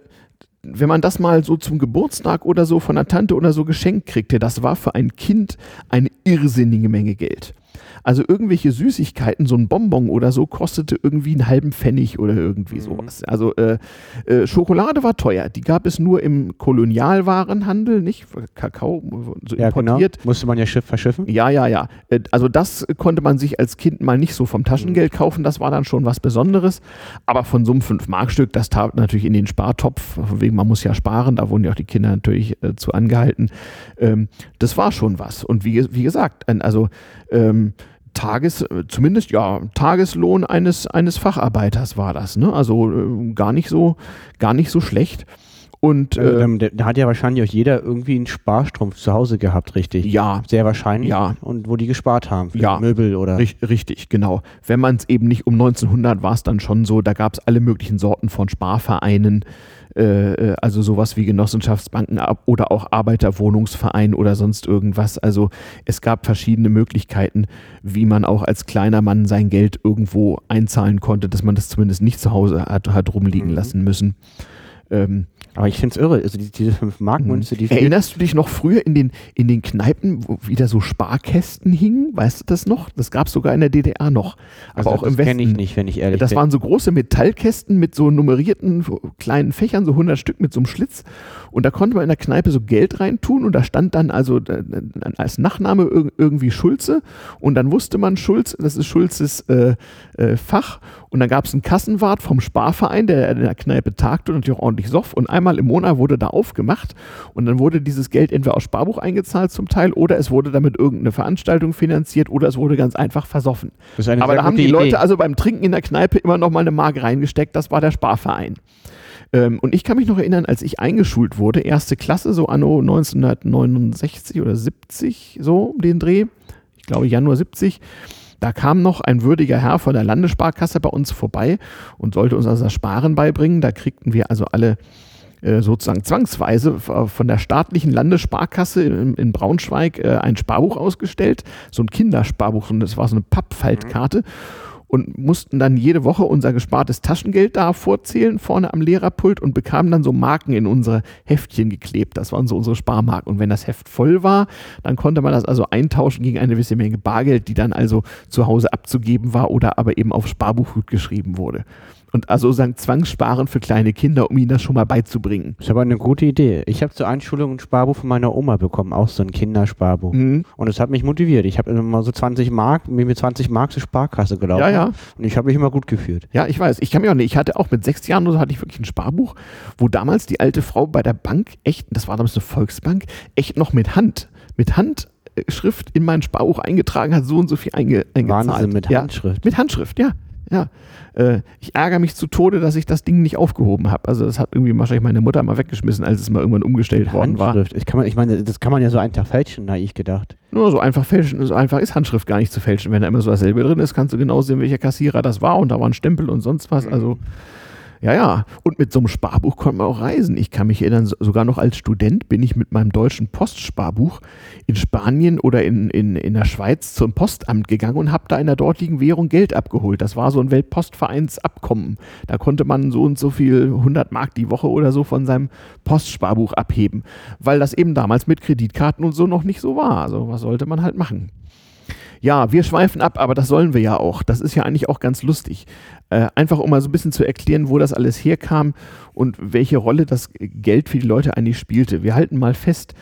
wenn man das mal so zum Geburtstag oder so von der Tante oder so geschenkt kriegte, das war für ein Kind eine irrsinnige Menge Geld. Also irgendwelche Süßigkeiten, so ein Bonbon oder so, kostete irgendwie einen halben Pfennig oder irgendwie mhm. sowas. Also äh, äh, Schokolade war teuer. Die gab es nur im Kolonialwarenhandel, nicht? Kakao
so ja, importiert. Genau. Musste man ja Schiff verschiffen?
Ja, ja, ja. Äh, also das konnte man sich als Kind mal nicht so vom Taschengeld mhm. kaufen. Das war dann schon was Besonderes. Aber von so einem 5-Mark-Stück, das tat natürlich in den Spartopf. Wegen man muss ja sparen. Da wurden ja auch die Kinder natürlich äh, zu angehalten. Ähm, das war schon was. Und wie, wie gesagt, also ähm, Tages, zumindest ja, Tageslohn eines, eines Facharbeiters war das, ne? Also äh, gar nicht so, gar nicht so schlecht. Und
äh, ähm, da hat ja wahrscheinlich auch jeder irgendwie einen Sparstrumpf zu Hause gehabt, richtig?
Ja.
Sehr wahrscheinlich.
Ja.
Und wo die gespart haben,
für ja.
Möbel oder.
Richtig, genau. Wenn man es eben nicht um 1900 war es dann schon so, da gab es alle möglichen Sorten von Sparvereinen. Äh, äh, also sowas wie Genossenschaftsbanken oder auch Arbeiterwohnungsverein oder sonst irgendwas. Also es gab verschiedene Möglichkeiten, wie man auch als kleiner Mann sein Geld irgendwo einzahlen konnte, dass man das zumindest nicht zu Hause hat, hat rumliegen mhm. lassen müssen.
Ähm, aber ich finde es irre, also die, diese 5 Mark Münze, die
Erinnerst du dich noch früher in den, in den Kneipen, wo wieder so Sparkästen hingen? Weißt du das noch? Das gab es sogar in der DDR noch.
Aber also auch im Westen. kenne ich nicht, wenn ich ehrlich
das bin. Das waren so große Metallkästen mit so nummerierten kleinen Fächern, so 100 Stück mit so einem Schlitz. Und da konnte man in der Kneipe so Geld reintun und da stand dann also äh, als Nachname irgendwie Schulze. Und dann wusste man, Schulz, das ist Schulzes äh, äh, Fach. Und dann gab es einen Kassenwart vom Sparverein, der in der Kneipe tagte und natürlich auch ordentlich soff. Und einmal im Monat wurde da aufgemacht und dann wurde dieses Geld entweder aus Sparbuch eingezahlt zum Teil oder es wurde damit irgendeine Veranstaltung finanziert oder es wurde ganz einfach versoffen. Aber da haben die Idee. Leute also beim Trinken in der Kneipe immer noch mal eine Mark reingesteckt. Das war der Sparverein. Ähm, und ich kann mich noch erinnern, als ich eingeschult wurde, erste Klasse, so anno 1969 oder 70, so um den Dreh, ich glaube Januar 70, da kam noch ein würdiger Herr von der Landessparkasse bei uns vorbei und sollte uns also das Sparen beibringen. Da kriegten wir also alle äh, sozusagen zwangsweise von der staatlichen Landessparkasse in, Braunschweig äh, ein Sparbuch ausgestellt, so ein Kindersparbuch, und das war so eine Pappfaltkarte. Mhm und mussten dann jede Woche unser gespartes Taschengeld da vorzählen, vorne am Lehrerpult und bekamen dann so Marken in unsere Heftchen geklebt. Das waren so unsere Sparmarken. Und wenn das Heft voll war, dann konnte man das also eintauschen gegen eine gewisse Menge Bargeld, die dann also zu Hause abzugeben war oder aber eben auf Sparbuch geschrieben wurde. Und also sagen Zwangssparen für kleine Kinder, um ihnen das schon mal beizubringen.
Das ist aber eine gute Idee. Ich habe zur Einschulung ein Sparbuch von meiner Oma bekommen, auch so ein Kindersparbuch. Mhm. Und es hat mich motiviert. Ich habe immer so 20 Mark, mir mit 20 Mark zur Sparkasse gelaufen.
Ja, ja.
Und ich habe mich immer gut gefühlt.
Ja, ich weiß. Ich kann mich auch nicht. Ich hatte auch mit sechs Jahren oder so hatte ich wirklich ein Sparbuch, wo damals die alte Frau bei der Bank echt, das war damals eine Volksbank, echt noch mit Hand, mit Handschrift in mein Sparbuch eingetragen hat, so und so viel einge, eingezahlt.
Wahnsinn, mit Handschrift.
Ja, mit Handschrift, ja. Ja, äh, ich ärgere mich zu Tode, dass ich das Ding nicht aufgehoben habe. Also das hat irgendwie wahrscheinlich meine Mutter mal weggeschmissen, als es mal irgendwann umgestellt worden war.
Ich, kann man, ich meine, das kann man ja so einfach fälschen, ich gedacht.
Nur so einfach fälschen, so einfach ist Handschrift gar nicht zu fälschen. Wenn da immer so dasselbe drin ist, kannst du genau sehen, welcher Kassierer das war und da war ein Stempel und sonst was. Also ja, ja. Und mit so einem Sparbuch konnte man auch reisen. Ich kann mich erinnern, sogar noch als Student bin ich mit meinem deutschen Postsparbuch in Spanien oder in, in, in der Schweiz zum Postamt gegangen und habe da in der dortigen Währung Geld abgeholt. Das war so ein Weltpostvereinsabkommen. Da konnte man so und so viel 100 Mark die Woche oder so von seinem Postsparbuch abheben, weil das eben damals mit Kreditkarten und so noch nicht so war. Also was sollte man halt machen? Ja, wir schweifen ab, aber das sollen wir ja auch. Das ist ja eigentlich auch ganz lustig. Äh, einfach um mal so ein bisschen zu erklären, wo das alles herkam und welche Rolle das Geld für die Leute eigentlich spielte. Wir halten mal fest,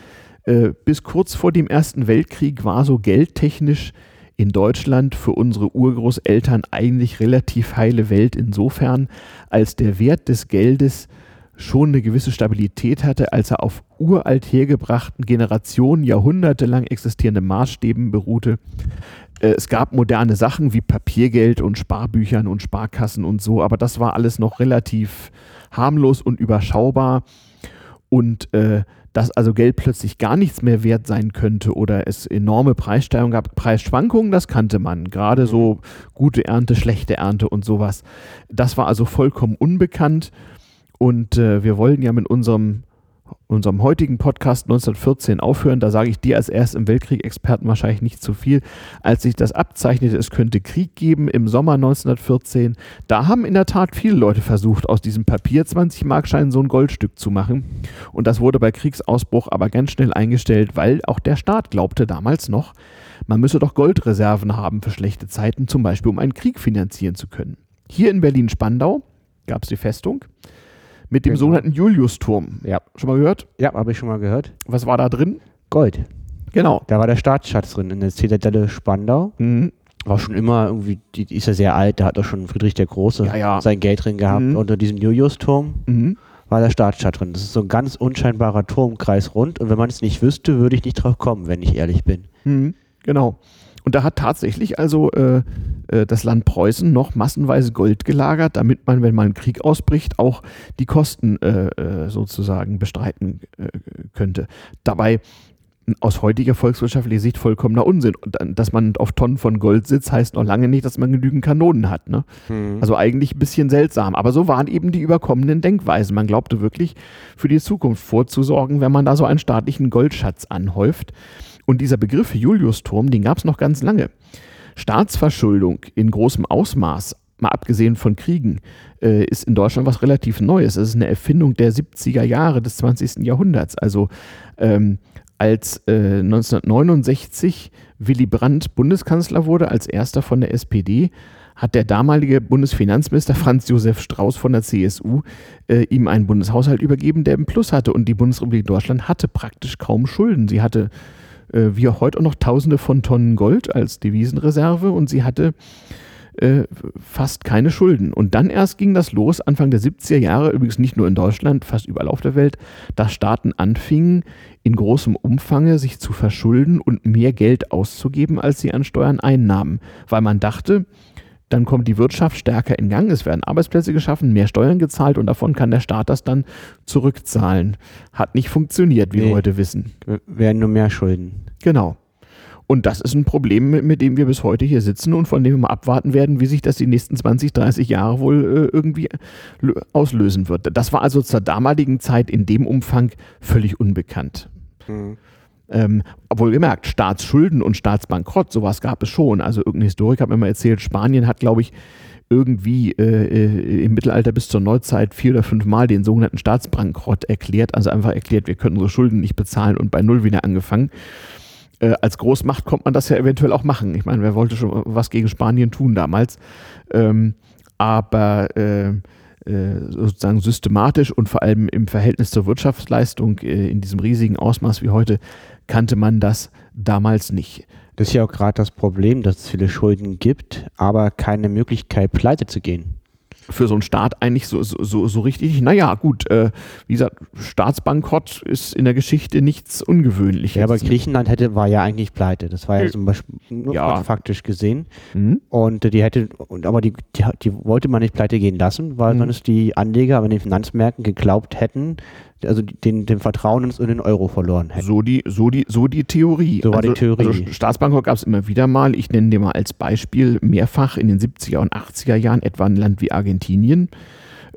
äh, bis kurz vor dem Ersten Weltkrieg war so geldtechnisch in Deutschland für unsere Urgroßeltern eigentlich relativ heile Welt insofern, als der Wert des Geldes schon eine gewisse Stabilität hatte, als er auf uralt hergebrachten Generationen, jahrhundertelang existierenden Maßstäben beruhte. Äh, es gab moderne Sachen wie Papiergeld und Sparbüchern und Sparkassen und so, aber das war alles noch relativ harmlos und überschaubar und äh, dass also Geld plötzlich gar nichts mehr wert sein könnte oder es enorme Preissteigerungen gab. Preisschwankungen, das kannte man. Gerade so gute Ernte, schlechte Ernte und sowas. Das war also vollkommen unbekannt. Und äh, wir wollen ja mit unserem unserem heutigen Podcast 1914 aufhören. Da sage ich dir als erst im Weltkrieg-Experten wahrscheinlich nicht zu viel. Als sich das abzeichnete, es könnte Krieg geben im Sommer 1914, da haben in der Tat viele Leute versucht, aus diesem Papier 20-Markschein so ein Goldstück zu machen. Und das wurde bei Kriegsausbruch aber ganz schnell eingestellt, weil auch der Staat glaubte damals noch, man müsse doch Goldreserven haben für schlechte Zeiten, zum Beispiel um einen Krieg finanzieren zu können. Hier in Berlin-Spandau gab es die Festung mit dem genau. sogenannten Julius-Turm.
Ja.
Schon mal gehört?
Ja, habe ich schon mal gehört.
Was war da drin?
Gold.
Genau.
Da war der Staatsschatz drin in der Zitadelle Spandau. Mhm. War schon immer irgendwie, die, die, ist ja sehr alt, da hat auch schon Friedrich der Große
ja, ja.
sein Geld drin gehabt. Mhm. Unter diesem Julius-Turm mhm. war der Staatsschatz drin. Das ist so ein ganz unscheinbarer Turm, kreisrund. Und wenn man es nicht wüsste, würde ich nicht drauf kommen, wenn ich ehrlich bin.
Mhm. Genau. Und da hat tatsächlich also äh, äh, das Land Preußen noch massenweise Gold gelagert, damit man, wenn mal ein Krieg ausbricht, auch die Kosten äh, äh sozusagen bestreiten äh, könnte. Dabei aus heutiger volkswirtschaftlicher Sicht vollkommener Unsinn. Und dass man auf Tonnen von Gold sitzt, heißt noch lange nicht, dass man genügend Kanonen hat. Ne? Mhm. Also eigentlich ein bisschen seltsam. Aber so waren eben die überkommenen Denkweisen. Man glaubte wirklich, für die Zukunft vorzusorgen, wenn man da so einen staatlichen Goldschatz anhäuft. Und dieser Begriff Julius-Turm, den gab es noch ganz lange. Staatsverschuldung in großem Ausmaß, mal abgesehen von Kriegen, äh, ist in Deutschland was relativ Neues. Es ist eine Erfindung der 70er Jahre des 20. Jahrhunderts. Also ähm, als äh, 1969 Willy Brandt Bundeskanzler wurde, als erster von der SPD, hat der damalige Bundesfinanzminister Franz Josef Strauß von der CSU äh, ihm einen Bundeshaushalt übergeben, der im Plus hatte. Und die Bundesrepublik Deutschland hatte praktisch kaum Schulden. Sie hatte äh, wie auch heute auch noch Tausende von Tonnen Gold als Devisenreserve und sie hatte äh, fast keine Schulden. Und dann erst ging das los, Anfang der 70er Jahre, übrigens nicht nur in Deutschland, fast überall auf der Welt, dass Staaten anfingen, in großem Umfange sich zu verschulden und mehr Geld auszugeben, als sie an Steuern einnahmen, weil man dachte, dann kommt die Wirtschaft stärker in Gang, es werden Arbeitsplätze geschaffen, mehr Steuern gezahlt und davon kann der Staat das dann zurückzahlen. Hat nicht funktioniert, wie nee, wir heute wissen.
Werden nur mehr Schulden.
Genau. Und das ist ein Problem, mit, mit, dem wir bis heute hier sitzen und von dem wir mal abwarten werden, wie sich das die nächsten 20, 30 Jahre wohl äh, irgendwie auslösen wird. Das war also zur damaligen Zeit in dem Umfang völlig unbekannt. Mhm. Ähm, obwohl gemerkt, Staatsschulden und Staatsbankrott, sowas gab es schon. Also irgendein Historiker hat mir mal erzählt, Spanien hat, glaube ich, irgendwie äh, äh, im Mittelalter bis zur Neuzeit vier oder fünf Mal den sogenannten Staatsbankrott erklärt. Also einfach erklärt, wir können unsere Schulden nicht bezahlen und bei Null wieder angefangen. Äh, als Großmacht kommt man das ja eventuell auch machen. Ich meine, wer wollte schon was gegen Spanien tun damals? Ähm, aber äh, äh, sozusagen systematisch und vor allem im Verhältnis zur Wirtschaftsleistung in diesem riesigen Ausmaß wie heute kannte man das damals nicht.
Das ist ja auch gerade das Problem, dass es viele Schulden gibt, aber keine Möglichkeit, pleite zu gehen
für so einen Staat eigentlich so, so, so richtig. Naja, gut, äh, wie gesagt, Staatsbankrott ist in der Geschichte nichts Ungewöhnliches.
Ja, aber Griechenland hätte, war ja eigentlich pleite. Das war ja zum Beispiel ja. faktisch gesehen. Mhm. Und die hätte, aber die, die, die, wollte man nicht pleite gehen lassen, weil mhm. sonst die Anleger an den Finanzmärkten geglaubt hätten, also den, den Vertrauen in den Euro verloren hätten.
So die, so die, so die Theorie.
So war
also,
die Theorie. Also
Staatsbankrott gab es immer wieder mal. Ich nenne dir mal als Beispiel mehrfach in den 70er und 80er Jahren etwa ein Land wie Argentinien.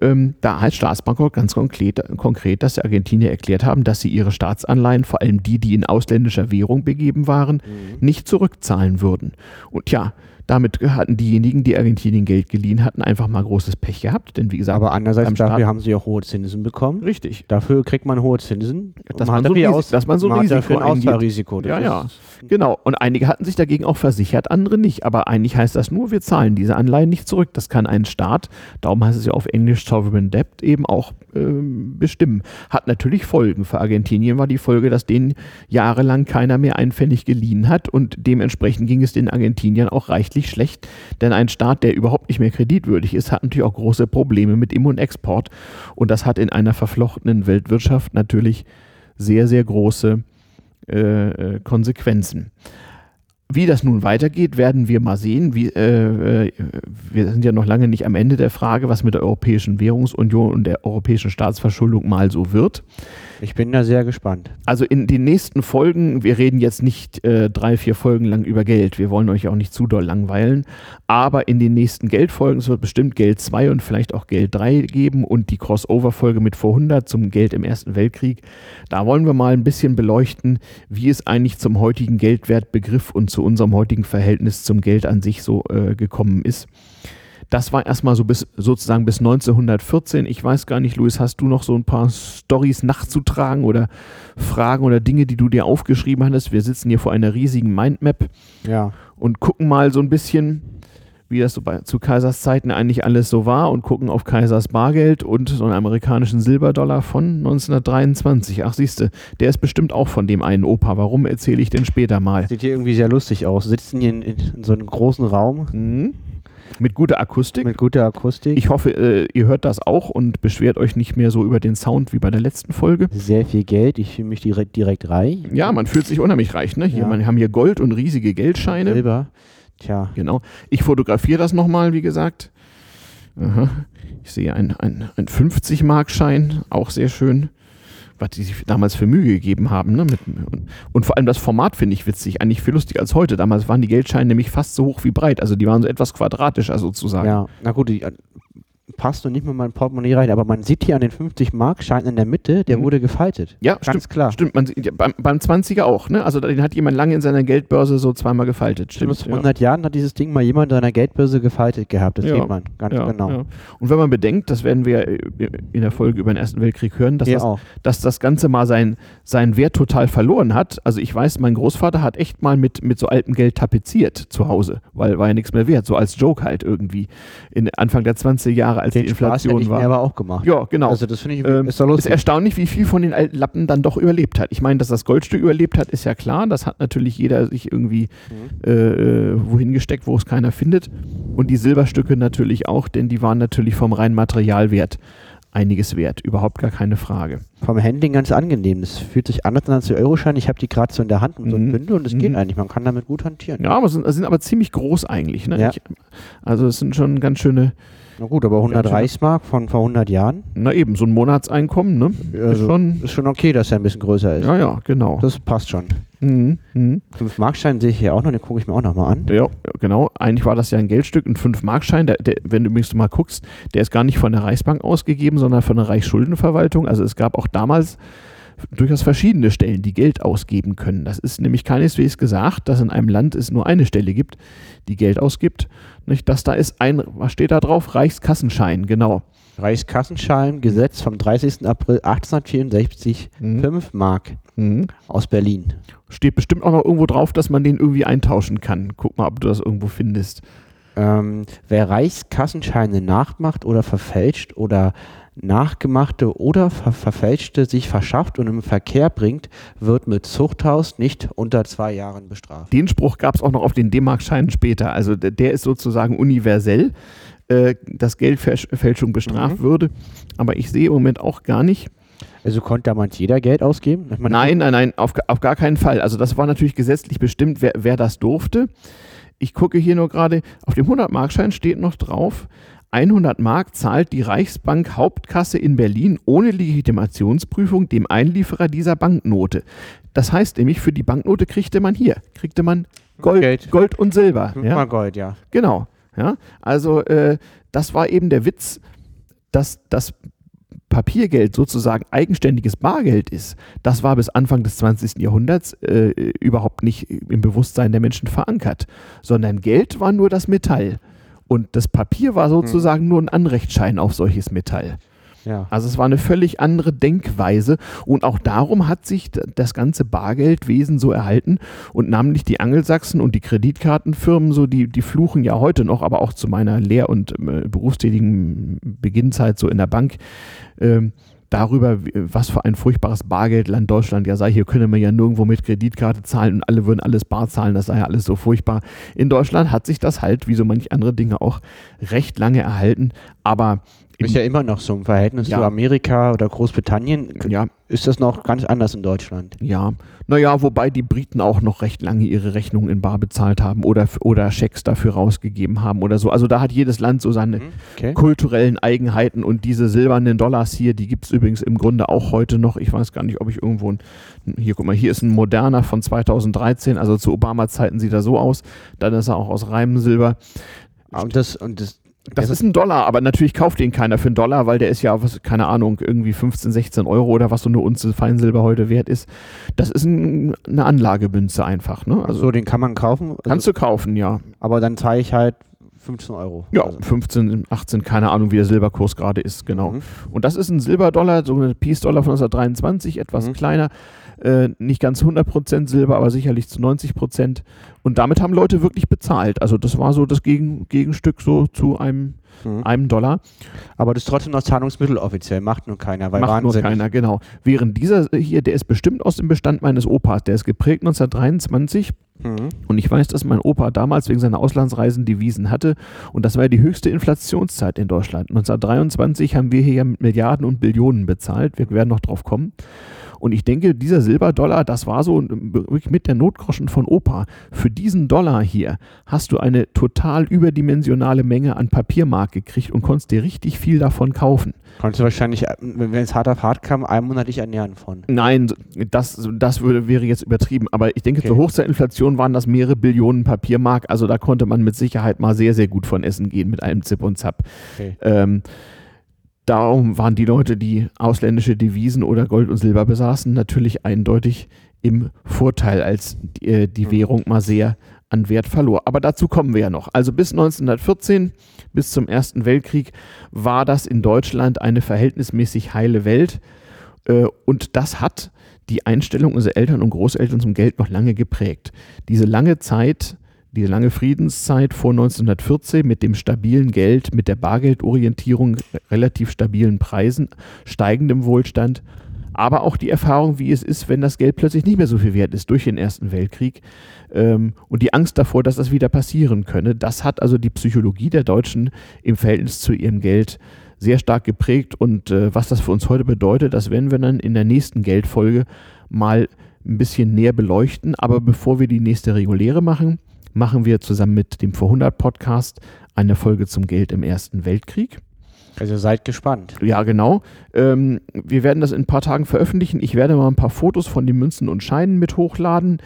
Ähm, da heißt Staatsbankrott ganz konkret, konkret, dass die Argentinier erklärt haben, dass sie ihre Staatsanleihen, vor allem die, die in ausländischer Währung begeben waren, mhm. nicht zurückzahlen würden. Und ja, damit hatten diejenigen, die Argentinien Geld geliehen hatten, einfach mal großes Pech gehabt. Denn wie gesagt,
aber andererseits dafür haben sie auch hohe Zinsen bekommen.
Richtig.
Dafür kriegt man hohe Zinsen.
Dass man, man, so, Risiko, aus, dass man so
man
Risiko
ein Ausfallrisiko.
Ja, ja. Genau. Und einige hatten sich dagegen auch versichert, andere nicht. Aber eigentlich heißt das nur, wir zahlen diese Anleihen nicht zurück. Das kann ein Staat, darum heißt es ja auf Englisch Sovereign Debt, eben auch äh, bestimmen. Hat natürlich Folgen. Für Argentinien war die Folge, dass denen jahrelang keiner mehr einen Pfennig geliehen hat und dementsprechend ging es den Argentiniern auch reichlich schlecht denn ein Staat, der überhaupt nicht mehr kreditwürdig ist, hat natürlich auch große Probleme mit Im- und Export. Und das hat in einer verflochtenen Weltwirtschaft natürlich sehr, sehr große äh, äh Konsequenzen. Wie das nun weitergeht, werden wir mal sehen. Wie, äh, äh, wir sind ja noch lange nicht am Ende der Frage, was mit der Europäischen Währungsunion und der europäischen Staatsverschuldung mal so wird.
Ich bin da sehr gespannt.
Also in den nächsten Folgen, wir reden jetzt nicht äh, drei, vier Folgen lang über Geld. Wir wollen euch auch nicht zu doll langweilen. Aber in den nächsten Geldfolgen, es wird bestimmt Geld 2 und vielleicht auch Geld 3 geben und die Crossover-Folge mit vor 100 zum Geld im Ersten Weltkrieg. Da wollen wir mal ein bisschen beleuchten, wie es eigentlich zum heutigen Geldwertbegriff und zu unserem heutigen Verhältnis zum Geld an sich so äh, gekommen ist. Das war erstmal so bis sozusagen bis 1914. Ich weiß gar nicht, Luis, hast du noch so ein paar Stories nachzutragen oder Fragen oder Dinge, die du dir aufgeschrieben hattest? Wir sitzen hier vor einer riesigen Mindmap
Ja.
und gucken mal so ein bisschen, wie das so bei, zu Kaisers Zeiten eigentlich alles so war und gucken auf Kaisers Bargeld und so einen amerikanischen Silberdollar von 1923. Ach, siehste, der ist bestimmt auch von dem einen Opa. Warum erzähle ich denn später mal?
Sieht hier irgendwie sehr lustig aus. Sitzen hier in, in so einem großen Raum
Mhm. Mit guter Akustik.
mit guter Akustik.
Ich hoffe, äh, ihr hört das auch und beschwert euch nicht mehr so über den Sound wie bei der letzten Folge.
sehr viel Geld. Ich fühle mich direkt, direkt reich.
Ja, man fühlt sich unheimlich reich. Ne? Hier,
Ja.
Wir haben hier Gold und riesige Geldscheine.
Silber. Tja.
Genau. Ich fotografiere das nochmal, wie gesagt. Aha. Ich sehe einen ein, ein 50-Mark-Schein, auch sehr schön. Was die sich damals für Mühe gegeben haben. Ne? Und, vor allem das Format finde ich witzig, eigentlich viel lustiger als heute. Damals waren die Geldscheine nämlich fast so hoch wie breit. Also die waren so etwas quadratischer sozusagen.
Ja. Na gut, die, passt noch nicht mal mein Portemonnaie rein, aber man sieht hier an den 50 Mark Schein in der Mitte, der
Mhm.
wurde gefaltet.
Ja,
Ganz
stimmt.
klar.
Stimmt, man sieht, ja, beim, beim 20er auch, ne? Also den hat jemand lange in seiner Geldbörse so zweimal gefaltet.
Stimmt, vor 100 Jahren hat dieses Ding mal jemand in seiner Geldbörse gefaltet gehabt. Das
Ja.
sieht man ganz
ja,
genau.
ja. Und wenn man bedenkt, das werden wir äh, in der Folge über den Ersten Weltkrieg hören, dass, das, dass das Ganze mal sein, seinen Wert total verloren hat. Also ich weiß, mein Großvater hat echt mal mit, mit so altem Geld tapeziert zu Hause, weil war ja nichts mehr wert, so als Joke halt irgendwie. In Anfang der 20er Jahre, als
Den
die
Spaß
Inflation
ich
war.
mir aber auch gemacht.
ja, genau.
Also das finde ich,
Ähm,
ist
ist erstaunlich, wie viel von den alten Lappen dann doch überlebt hat. Ich meine, dass das Goldstück überlebt hat, ist ja klar. Das hat natürlich jeder sich irgendwie
Mhm.
äh, äh, wohin gesteckt, wo es keiner findet. Und die Silberstücke natürlich auch, denn die waren natürlich vom reinen Materialwert einiges wert. Überhaupt gar keine Frage.
Vom Handling ganz angenehm. Das fühlt sich anders an als der Euroschein. Ich habe die gerade so in der Hand mit so einem
Mhm.
Bündel und es
Mhm.
geht eigentlich. Man kann damit gut hantieren.
Ja, aber sind, sind aber ziemlich groß eigentlich. Ne?
Ja.
Ich, also es sind schon ganz schöne,
Na gut, aber 100
Ganz schön.
Reichsmark von vor 100 Jahren
na eben, so ein Monatseinkommen, ne? ist
Also,
schon,
ist schon okay, dass er ein bisschen größer ist.
ja, ja, genau.
Das passt schon.
Mhm. Mhm.
5 Markschein sehe ich hier auch noch, den gucke ich mir auch noch mal an.
Ja, genau. Eigentlich war das ja ein Geldstück, ein 5-Markschein. Der, der, wenn du übrigens mal guckst, der ist gar nicht von der Reichsbank ausgegeben, sondern von der Reichsschuldenverwaltung. Also es gab auch damals durchaus verschiedene Stellen, die Geld ausgeben können. Das ist nämlich keineswegs gesagt, dass in einem Land es nur eine Stelle gibt, die Geld ausgibt. Nicht? Das da ist ein, was steht da drauf? Reichskassenschein, genau.
Reichskassenschein, Gesetz vom 30. April 1864,
Mhm.
5 Mark
Mhm.
aus Berlin.
Steht bestimmt auch noch irgendwo drauf, dass man den irgendwie eintauschen kann. Guck mal, ob du das irgendwo findest.
Ähm, wer Reichskassenscheine nachmacht oder verfälscht oder nachgemachte oder ver verfälschte sich verschafft und im Verkehr bringt, wird mit Zuchthaus nicht unter zwei Jahren bestraft.
Den Spruch gab es auch noch auf den D-Mark-Scheinen später. Also der, ist sozusagen universell, äh, dass Geldfälschung bestraft
Mhm.
würde. Aber ich sehe im Moment auch gar nicht.
Also konnte damals jeder Geld ausgeben?
Nein, nein, nein, auf, auf gar keinen Fall. Also das war natürlich gesetzlich bestimmt, wer, wer das durfte. Ich gucke hier nur gerade, auf dem 100-Markschein steht noch drauf, 100 Mark zahlt die Reichsbank Hauptkasse in Berlin ohne Legitimationsprüfung dem Einlieferer dieser Banknote. Das heißt nämlich, für die Banknote kriegte man hier, kriegte man Gold,
Geld.
Gold und Silber. Ja?
Gold, ja.
Genau. Ja? Also äh, das war eben der Witz, dass das Papiergeld sozusagen eigenständiges Bargeld ist. Das war bis Anfang des 20. Jahrhunderts äh, überhaupt nicht im Bewusstsein der Menschen verankert, sondern Geld war nur das Metall. Und das Papier war sozusagen nur ein Anrechtsschein auf solches Metall.
ja.
Also es war eine völlig andere Denkweise und auch darum hat sich das ganze Bargeldwesen so erhalten und namentlich die Angelsachsen und die Kreditkartenfirmen, so die, die fluchen ja heute noch, aber auch zu meiner Lehr- und äh, berufstätigen Beginnzeit so in der Bank, ähm, darüber, was für ein furchtbares Bargeldland Deutschland ja sei. Hier könne man ja nirgendwo mit Kreditkarte zahlen und alle würden alles bar zahlen, das sei ja alles so furchtbar. In Deutschland hat sich das halt, wie so manche andere Dinge auch, recht lange erhalten, aber
Ist ja immer noch so im Verhältnis
Ja.
zu Amerika oder Großbritannien.
Ja,
Ist das noch ganz anders in Deutschland?
ja. Naja, wobei die Briten auch noch recht lange ihre Rechnungen in Bar bezahlt haben oder, oder Schecks dafür rausgegeben haben oder so. Also da hat jedes Land so seine
Okay.
kulturellen Eigenheiten und diese silbernen Dollars hier, die gibt es übrigens im Grunde auch heute noch. Ich weiß gar nicht, ob ich irgendwo ein, hier, guck mal, hier ist ein moderner von 2013, also zu Obama-Zeiten sieht er so aus. Dann ist er auch aus reinem Silber.
Und das, und das,
Das ist ein Dollar, aber natürlich kauft den keiner für einen Dollar, weil der ist ja, was, keine Ahnung, irgendwie 15, 16 Euro oder was so eine Unze Feinsilber heute wert ist. Das ist ein, eine Anlagemünze einfach. Ne? Also
so, den kann man kaufen.
kannst du kaufen, ja.
aber dann zahle ich halt 15 Euro.
Ja,
Also,
15, 18, keine Ahnung, wie der Silberkurs gerade ist, genau.
Mhm.
Und das ist ein Silberdollar, so ein Peace-Dollar von 1923, etwas
Mhm.
kleiner. Äh, nicht ganz 100% Silber, aber sicherlich zu 90%. Und damit haben Leute wirklich bezahlt. Also das war so das Gegen, Gegenstück so zu einem,
Mhm.
einem Dollar.
Aber das ist trotzdem noch Zahlungsmittel offiziell, macht nur keiner, weil
Macht nur keiner, genau. Während dieser hier, der ist bestimmt aus dem Bestand meines Opas. Der ist geprägt 1923
Mhm.
und ich weiß, dass mein Opa damals wegen seiner Auslandsreisen Devisen hatte und das war ja die höchste Inflationszeit in Deutschland. 1923 haben wir hier ja mit Milliarden und Billionen bezahlt. Wir werden noch drauf kommen. Und ich denke, dieser Silberdollar, das war so wirklich mit der Notgroschen von Opa. Für diesen Dollar hier hast du eine total überdimensionale Menge an Papiermark gekriegt und konntest dir richtig viel davon kaufen.
Konntest du wahrscheinlich, wenn es hart auf hart kam, einen Monat dich ernähren von.
Nein, das, das würde, wäre jetzt übertrieben. Aber ich denke,
Okay.
zur Hochzeitinflation waren das mehrere Billionen Papiermark. Also da konnte man mit Sicherheit mal sehr, sehr gut von essen gehen mit einem Zip und Zap.
Okay.
Ähm, darum waren die Leute, die ausländische Devisen oder Gold und Silber besaßen, natürlich eindeutig im Vorteil, als die, äh, die
Mhm.
Währung mal sehr an Wert verlor. Aber dazu kommen wir ja noch. Also bis 1914, bis zum Ersten Weltkrieg, war das in Deutschland eine verhältnismäßig heile Welt. Äh, und das hat die Einstellung unserer Eltern und Großeltern zum Geld noch lange geprägt. Diese lange Zeit, diese lange Friedenszeit vor 1914 mit dem stabilen Geld, mit der Bargeldorientierung, relativ stabilen Preisen, steigendem Wohlstand, aber auch die Erfahrung, wie es ist, wenn das Geld plötzlich nicht mehr so viel wert ist durch den Ersten Weltkrieg ähm, und die Angst davor, dass das wieder passieren könne. Das hat also die Psychologie der Deutschen im Verhältnis zu ihrem Geld sehr stark geprägt und äh, was das für uns heute bedeutet, das werden wir dann in der nächsten Geldfolge mal ein bisschen näher beleuchten. Aber bevor wir die nächste reguläre machen, machen wir zusammen mit dem Vor 100 Podcast eine Folge zum Geld im Ersten Weltkrieg.
Also seid gespannt.
Ja, genau. Ähm, wir werden das in ein paar Tagen veröffentlichen. Ich werde mal ein paar Fotos von den Münzen und Scheinen mit hochladen.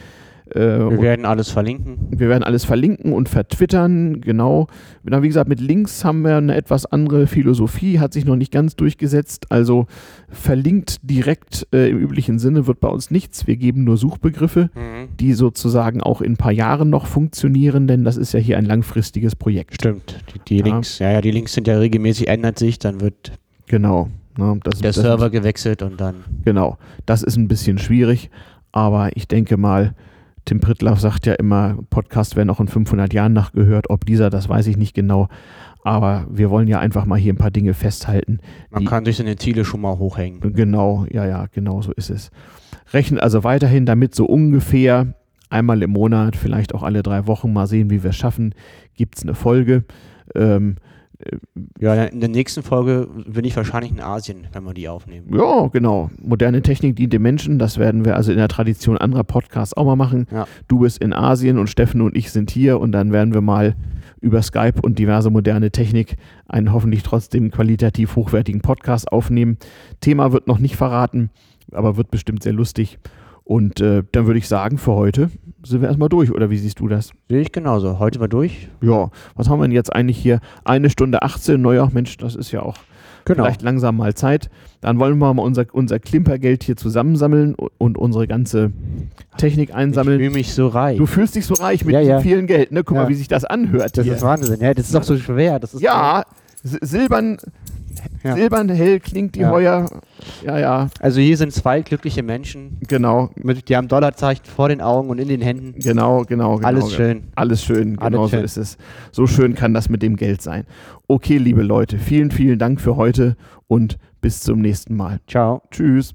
Äh,
Wir werden alles verlinken.
wir werden alles verlinken und vertwittern, genau. Na, wie gesagt, mit Links haben wir eine etwas andere Philosophie, hat sich noch nicht ganz durchgesetzt. Also verlinkt direkt äh, im üblichen Sinne wird bei uns nichts. Wir geben nur Suchbegriffe, die sozusagen auch in ein paar Jahren noch funktionieren, denn das ist ja hier ein langfristiges Projekt.
Stimmt. Die, die
Ja.
Links, ja, ja, die Links sind ja regelmäßig, ändert sich, dann wird
Genau. Ne, das,
der
das,
Server gewechselt und dann.
Genau. Das ist ein bisschen schwierig, aber ich denke mal, Tim Prittlaff sagt ja immer, Podcast werden auch in 500 Jahren nachgehört. Ob dieser, das weiß ich nicht genau. Aber wir wollen ja einfach mal hier ein paar Dinge festhalten.
Man kann sich seine Ziele schon mal hochhängen.
Genau, ja, ja, genau so ist es. Rechnen also weiterhin damit so ungefähr einmal im Monat, vielleicht auch alle drei Wochen, mal sehen, wie wir es schaffen, gibt es eine Folge. Ähm,
Ja, in der nächsten Folge bin ich wahrscheinlich in Asien, wenn wir die aufnehmen.
ja, genau. Moderne Technik dient dem Menschen. Das werden wir also in der Tradition anderer Podcasts auch mal machen.
Ja.
Du bist in Asien und Steffen und ich sind hier und dann werden wir mal über Skype und diverse moderne Technik einen hoffentlich trotzdem qualitativ hochwertigen Podcast aufnehmen. Thema wird noch nicht verraten, aber wird bestimmt sehr lustig. Und äh, dann würde ich sagen, für heute sind wir erstmal durch, oder wie siehst du das?
Sehe ich genauso. Heute war durch.
Ja, was haben wir denn jetzt eigentlich hier? Eine Stunde 18, naja, Mensch, das ist ja auch
Genau.
vielleicht langsam mal Zeit. Dann wollen wir mal unser, unser Klimpergeld hier zusammensammeln und- unsere ganze Technik
Ich
einsammeln.
fühle mich so reich.
Du fühlst dich so reich mit
Ja, ja.
vielen Geld, ne? Guck
Ja.
mal, wie sich das anhört.
das
hier.
ist Wahnsinn. Ja, das ist doch so schwer. Das ist
ja, si- silbern,
Ja.
silbern hell klingt die
Ja.
Heuer. Ja, ja,
Also hier sind zwei glückliche Menschen,
genau,
mit, die haben Dollarzeichen vor den Augen und in den Händen.
genau, genau. genau
Alles schön.
Alles schön,
Alles
genau so ist es. So schön kann das mit dem Geld sein. Okay, liebe Leute, vielen, vielen Dank für heute und bis zum nächsten Mal.
Ciao.
Tschüss.